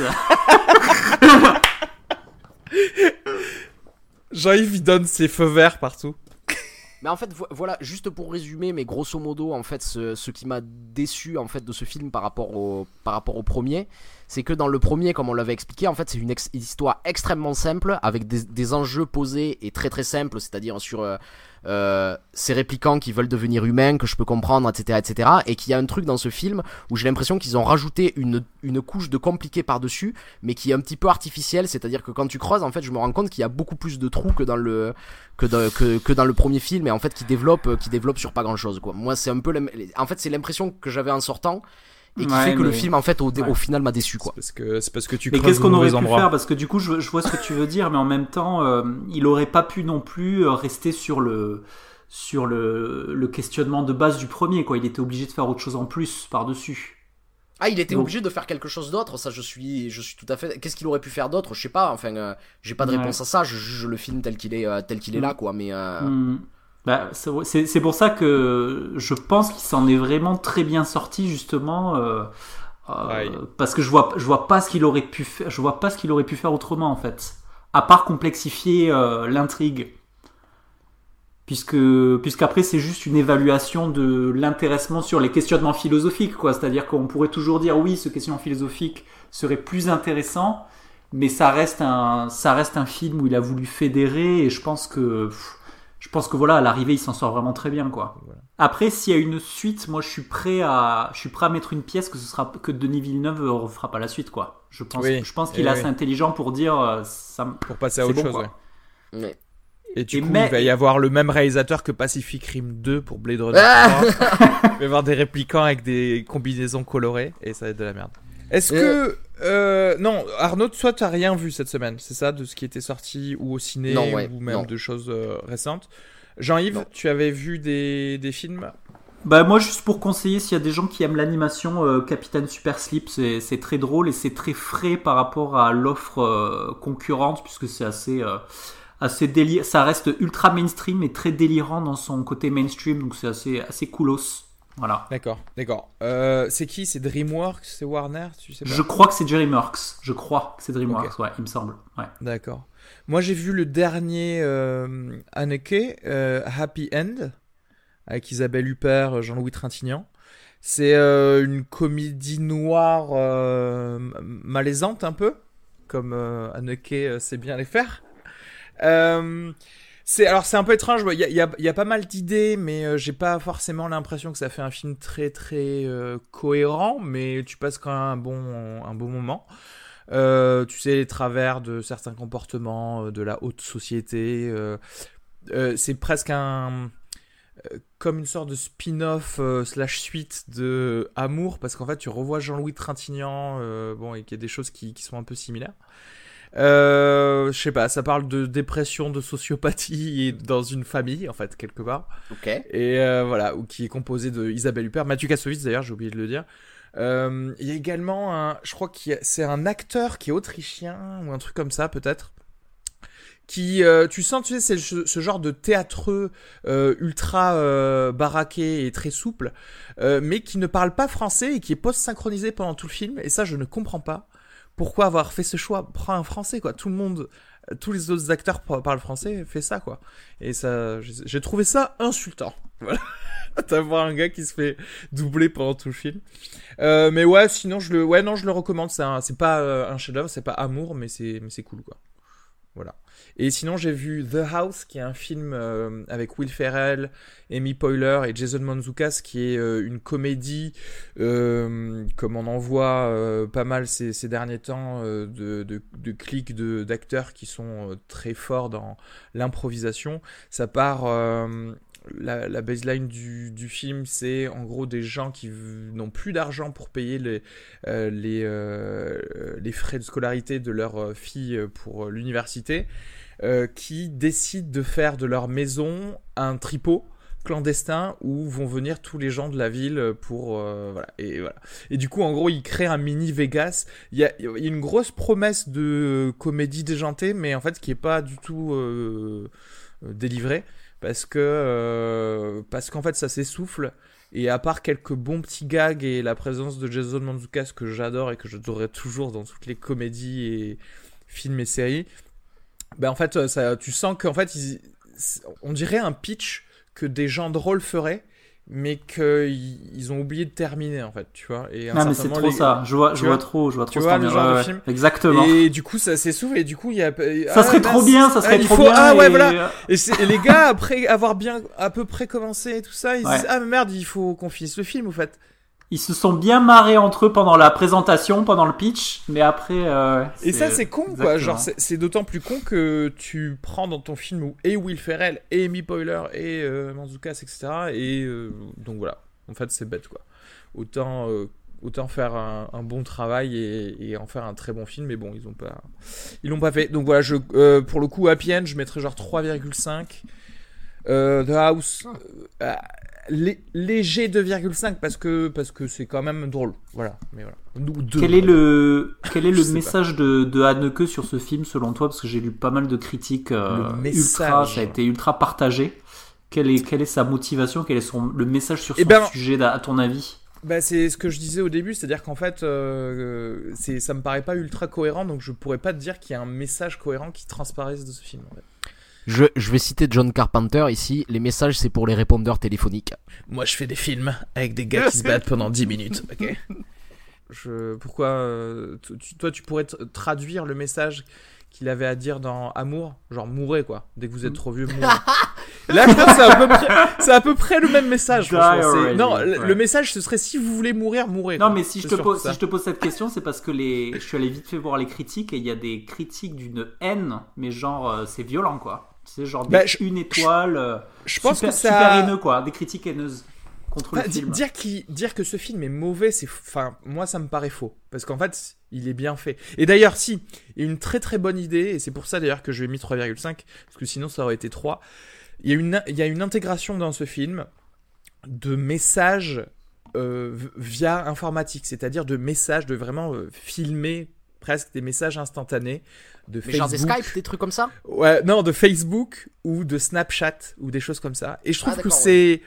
A: Jean-Yves, il donne ses feux verts partout.
C: Mais en fait, voilà, juste pour résumer, mais grosso modo, en fait, ce, qui m'a déçu en fait de ce film par rapport au, par rapport au premier, c'est que dans le premier, comme on l'avait expliqué, en fait, c'est une, histoire extrêmement simple avec des, enjeux posés et très très simples, c'est-à-dire sur euh, euh, ces réplicants qui veulent devenir humains, que je peux comprendre, etc., etc. Et qu'il y a un truc dans ce film où j'ai l'impression qu'ils ont rajouté une, une couche de compliqué par-dessus, mais qui est un petit peu artificielle. C'est-à-dire que quand tu creuses, en fait, je me rends compte qu'il y a beaucoup plus de trous que dans le que, que, que, dans le premier film, et en fait, qui développe, qui développe sur pas grand-chose. Quoi. Moi, c'est un peu, en fait, c'est l'impression que j'avais en sortant et qui fait que le film en fait au, au final m'a déçu quoi.
A: Parce que c'est parce que tu.
B: Mais qu'est-ce qu'on aurait pu faire Parce que du coup je, je, vois ce que tu veux dire, mais en même temps euh, il aurait pas pu non plus euh, rester sur le sur le, le questionnement de base du premier quoi. Il était obligé de faire autre chose en plus par dessus.
C: Ah, il était obligé de faire quelque chose d'autre, ça je suis, je suis tout à fait. Qu'est-ce qu'il aurait pu faire d'autre? Je sais pas, enfin, euh, j'ai pas de réponse à ça, je juge le film tel qu'il est, tel qu'il est là, quoi, mais. Mm.
B: Bah, c'est pour ça que je pense qu'il s'en est vraiment très bien sorti justement euh, euh, parce que je vois je vois pas ce qu'il aurait pu faire je vois pas ce qu'il aurait pu faire autrement en fait. À part complexifier euh, l'intrigue. Puisque puisqu'après c'est juste une évaluation de l'intéressement sur les questionnements philosophiques quoi. C'est-à-dire qu'on pourrait toujours dire oui ce questionnement philosophique serait plus intéressant mais ça reste un ça reste un film où il a voulu fédérer et je pense que je pense que voilà, à l'arrivée, il s'en sort vraiment très bien, quoi. Après, s'il y a une suite, moi, je suis prêt à, je suis prêt à mettre une pièce que ce sera que Denis Villeneuve ne refera pas la suite, quoi. Je pense, je pense qu'il est assez intelligent pour dire euh, ça.
A: Pour passer à autre chose, ouais. Et du coup, il va y avoir le même réalisateur que Pacific Rim 2 pour Blade Runner 3. il va y avoir des réplicants avec des combinaisons colorées et ça va être de la merde. Est-ce que euh, non, Arnaud, toi, t'as rien vu cette semaine, c'est ça, de ce qui était sorti ou au ciné ou même de choses euh, récentes? Jean-Yves, tu avais vu des, des, films?
B: Bah moi juste pour conseiller s'il y a des gens qui aiment l'animation euh, Capitaine Super Slip c'est très drôle et c'est très frais par rapport à l'offre concurrente puisque c'est assez assez délire ça reste ultra mainstream et très délirant dans son côté mainstream donc c'est assez assez coolos voilà.
A: D'accord, d'accord. Euh, c'est qui? C'est DreamWorks? C'est Warner? Tu sais
B: Je crois que c'est DreamWorks. Je crois que c'est DreamWorks, ouais, il me semble. Ouais.
A: D'accord. Moi, j'ai vu le dernier euh, Anneke, euh, Happy End, avec Isabelle Huppert, Jean-Louis Trintignant. C'est euh, une comédie noire malaisante un peu, comme Anneke sait bien les faire. C'est alors c'est un peu étrange. Il y a, pas mal d'idées, mais euh, j'ai pas forcément l'impression que ça fait un film très très euh, cohérent. Mais tu passes quand même un bon un bon moment. Euh, tu sais les travers de certains comportements de la haute société. c'est presque un comme une sorte de spin-off slash suite de Amour parce qu'en fait tu revois Jean-Louis Trintignant bon et qu'il y a des choses qui sont un peu similaires. Euh, je sais pas, ça parle de dépression, de sociopathie et dans une famille en fait quelque part.
C: Ok.
A: Et euh, voilà, ou qui est composé de Isabelle Huppert, Mathieu Kassovitz d'ailleurs, j'ai oublié de le dire. Euh, il y a également un, je crois que c'est un acteur qui est autrichien ou un truc comme ça peut-être. Qui, tu sens, tu sais, c'est ce, genre de théâtreux ultra baraqué et très souple, mais qui ne parle pas français et qui est post-synchronisé pendant tout le film. Et ça, je ne comprends pas pourquoi avoir fait ce choix? Prends un français, quoi. Tout le monde, tous les autres acteurs parlent français, fais ça, quoi. Et ça, j'ai trouvé ça insultant. Voilà. d'avoir un gars qui se fait doubler pendant tout le film. Euh, mais ouais, sinon je le, ouais non, je le recommande. C'est pas euh, un chef-d'œuvre, c'est pas amour, mais c'est cool quoi. Voilà. Et sinon, j'ai vu The House, qui est un film euh, avec Will Ferrell, Amy Poehler et Jason Mantzoukas, qui est euh, une comédie, euh, comme on en voit pas mal ces, ces derniers temps, de, de, de clics d'acteurs qui sont très forts dans l'improvisation. Ça part la, la, baseline du, du film, c'est en gros des gens qui n'ont plus d'argent pour payer les, euh, les, euh, les, frais de scolarité de leur euh, fille pour l'université, qui décident de faire de leur maison un tripot clandestin où vont venir tous les gens de la ville pour voilà et voilà. Et du coup en gros ils créent un mini Vegas. Il y a, y a, une grosse promesse de comédie déjantée mais en fait qui est pas du tout euh, délivrée parce que euh, parce qu'en fait ça s'essouffle. Et à part quelques bons petits gags et la présence de Jason Mantzoukas que j'adore et que j'adorerai toujours dans toutes les comédies et films et séries, ben en fait ça, tu sens qu'en fait on dirait un pitch que des gens drôles feraient mais qu'ils ont oublié de terminer en fait, tu vois.
B: Et non mais c'est trop ça. Je vois, je vois, trop, je vois trop. Tu vois le genre de film. Exactement.
A: Et du coup ça s'essouffle et du coup il y a.
B: Ça serait trop bien, ça serait trop bien.
A: Ah ouais voilà. Et, les gars après avoir bien à peu près commencé et tout ça, ils disent ah mais merde il faut qu'on finisse le film en fait
B: ils se sont bien marrés entre eux pendant la présentation, pendant le pitch, mais après. Euh,
A: et ça, c'est con, quoi. Genre, c'est d'autant plus con que tu prends dans ton film où et Will Ferrell, et Amy Poehler, et euh, Manzoukas, etc. Et euh, donc voilà. En fait, c'est bête, quoi. Autant, euh, autant faire un, un, bon travail et, et, en faire un très bon film, mais bon, ils ont pas, ils l'ont pas fait. Donc voilà, je, pour le coup, Happy End, je mettrais genre 3,5. The House léger 2,5 parce que parce que c'est quand même drôle. Voilà. Mais voilà.
B: quel, est le, quel est le message de, de Haneke sur ce film selon toi? Parce que j'ai lu pas mal de critiques euh, ultra, ça a été ultra partagé. Quelle est, quelle est sa motivation? Quel est son, le message sur eh son ben, sujet à ton avis?
A: bah, c'est ce que je disais au début, c'est-à-dire qu'en fait, euh, c'est, ça me paraît pas ultra cohérent, donc je pourrais pas te dire qu'il y a un message cohérent qui transparaisse de ce film. En fait.
C: Je, je, vais citer John Carpenter ici. Les messages, c'est pour les répondeurs téléphoniques.
A: Moi, je fais des films avec des gars qui se battent pendant 10 minutes. Ok? Je, pourquoi euh, toi, tu pourrais traduire le message qu'il avait à dire dans Amour, genre mourrez quoi. Dès que vous êtes trop vieux, mourrez. Là, c'est à peu près, c'est à peu près le même message. non, le message ce serait si vous voulez mourir, mourrez.
B: Non, mais si je te pose, si je te pose cette question, c'est parce que les, je suis allé vite fait voir les critiques et il y a des critiques d'une haine, mais genre euh, c'est violent quoi. C'est genre bah, une étoile. Euh, je, pense que ça... super haineux quoi, des critiques haineuses. Contre le bah, film.
A: Dire, dire que ce film est mauvais, c'est, enfin, moi ça me paraît faux, parce qu'en fait, il est bien fait. Et d'ailleurs, si, il y a une très très bonne idée, et c'est pour ça d'ailleurs que je lui ai mis 3,5, parce que sinon ça aurait été 3. Il y a une, il y a une intégration dans ce film de messages euh, via informatique, c'est-à-dire de messages, de vraiment euh, filmer presque des messages instantanés de
C: Mais
A: Facebook.
C: Genre des Skype, des trucs comme ça
A: Ouais, non, de Facebook ou de Snapchat ou des choses comme ça. Et je trouve ah, que c'est.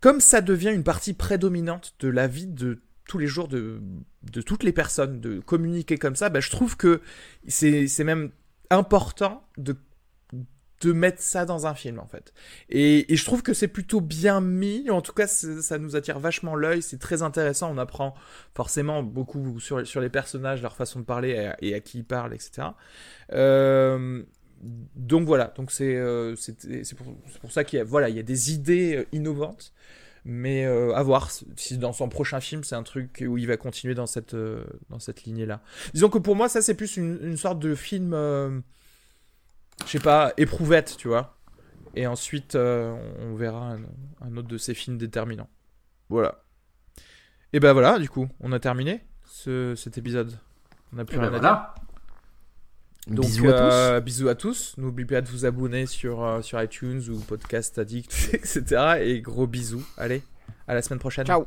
A: Comme ça devient une partie prédominante de la vie de tous les jours de, de toutes les personnes, de communiquer comme ça, bah, je trouve que c'est même important de de mettre ça dans un film en fait. Et, et je trouve que c'est plutôt bien mis, en tout cas ça nous attire vachement l'œil, c'est très intéressant, on apprend forcément beaucoup sur, sur les personnages, leur façon de parler et à, qui ils parlent, etc. Euh, donc voilà, donc c'est euh, pour, pour, ça qu'il y a voilà il y a des idées euh, innovantes, mais euh, à voir si dans son prochain film c'est un truc où il va continuer dans cette dans cette lignée là. Disons que pour moi ça c'est plus une, une, sorte de film je sais pas, éprouvette, tu vois. Et ensuite, euh, on verra un, autre de ces films déterminants. Voilà. Et ben voilà, du coup, on a terminé ce, cet épisode. On n'a plus
B: ben
A: rien
B: à dire.
A: Donc, bisous, à euh, bisous à tous. N'oubliez pas de vous abonner sur, euh, sur iTunes ou Podcast Addict, etc. Et gros bisous. Allez, à la semaine prochaine.
C: Ciao.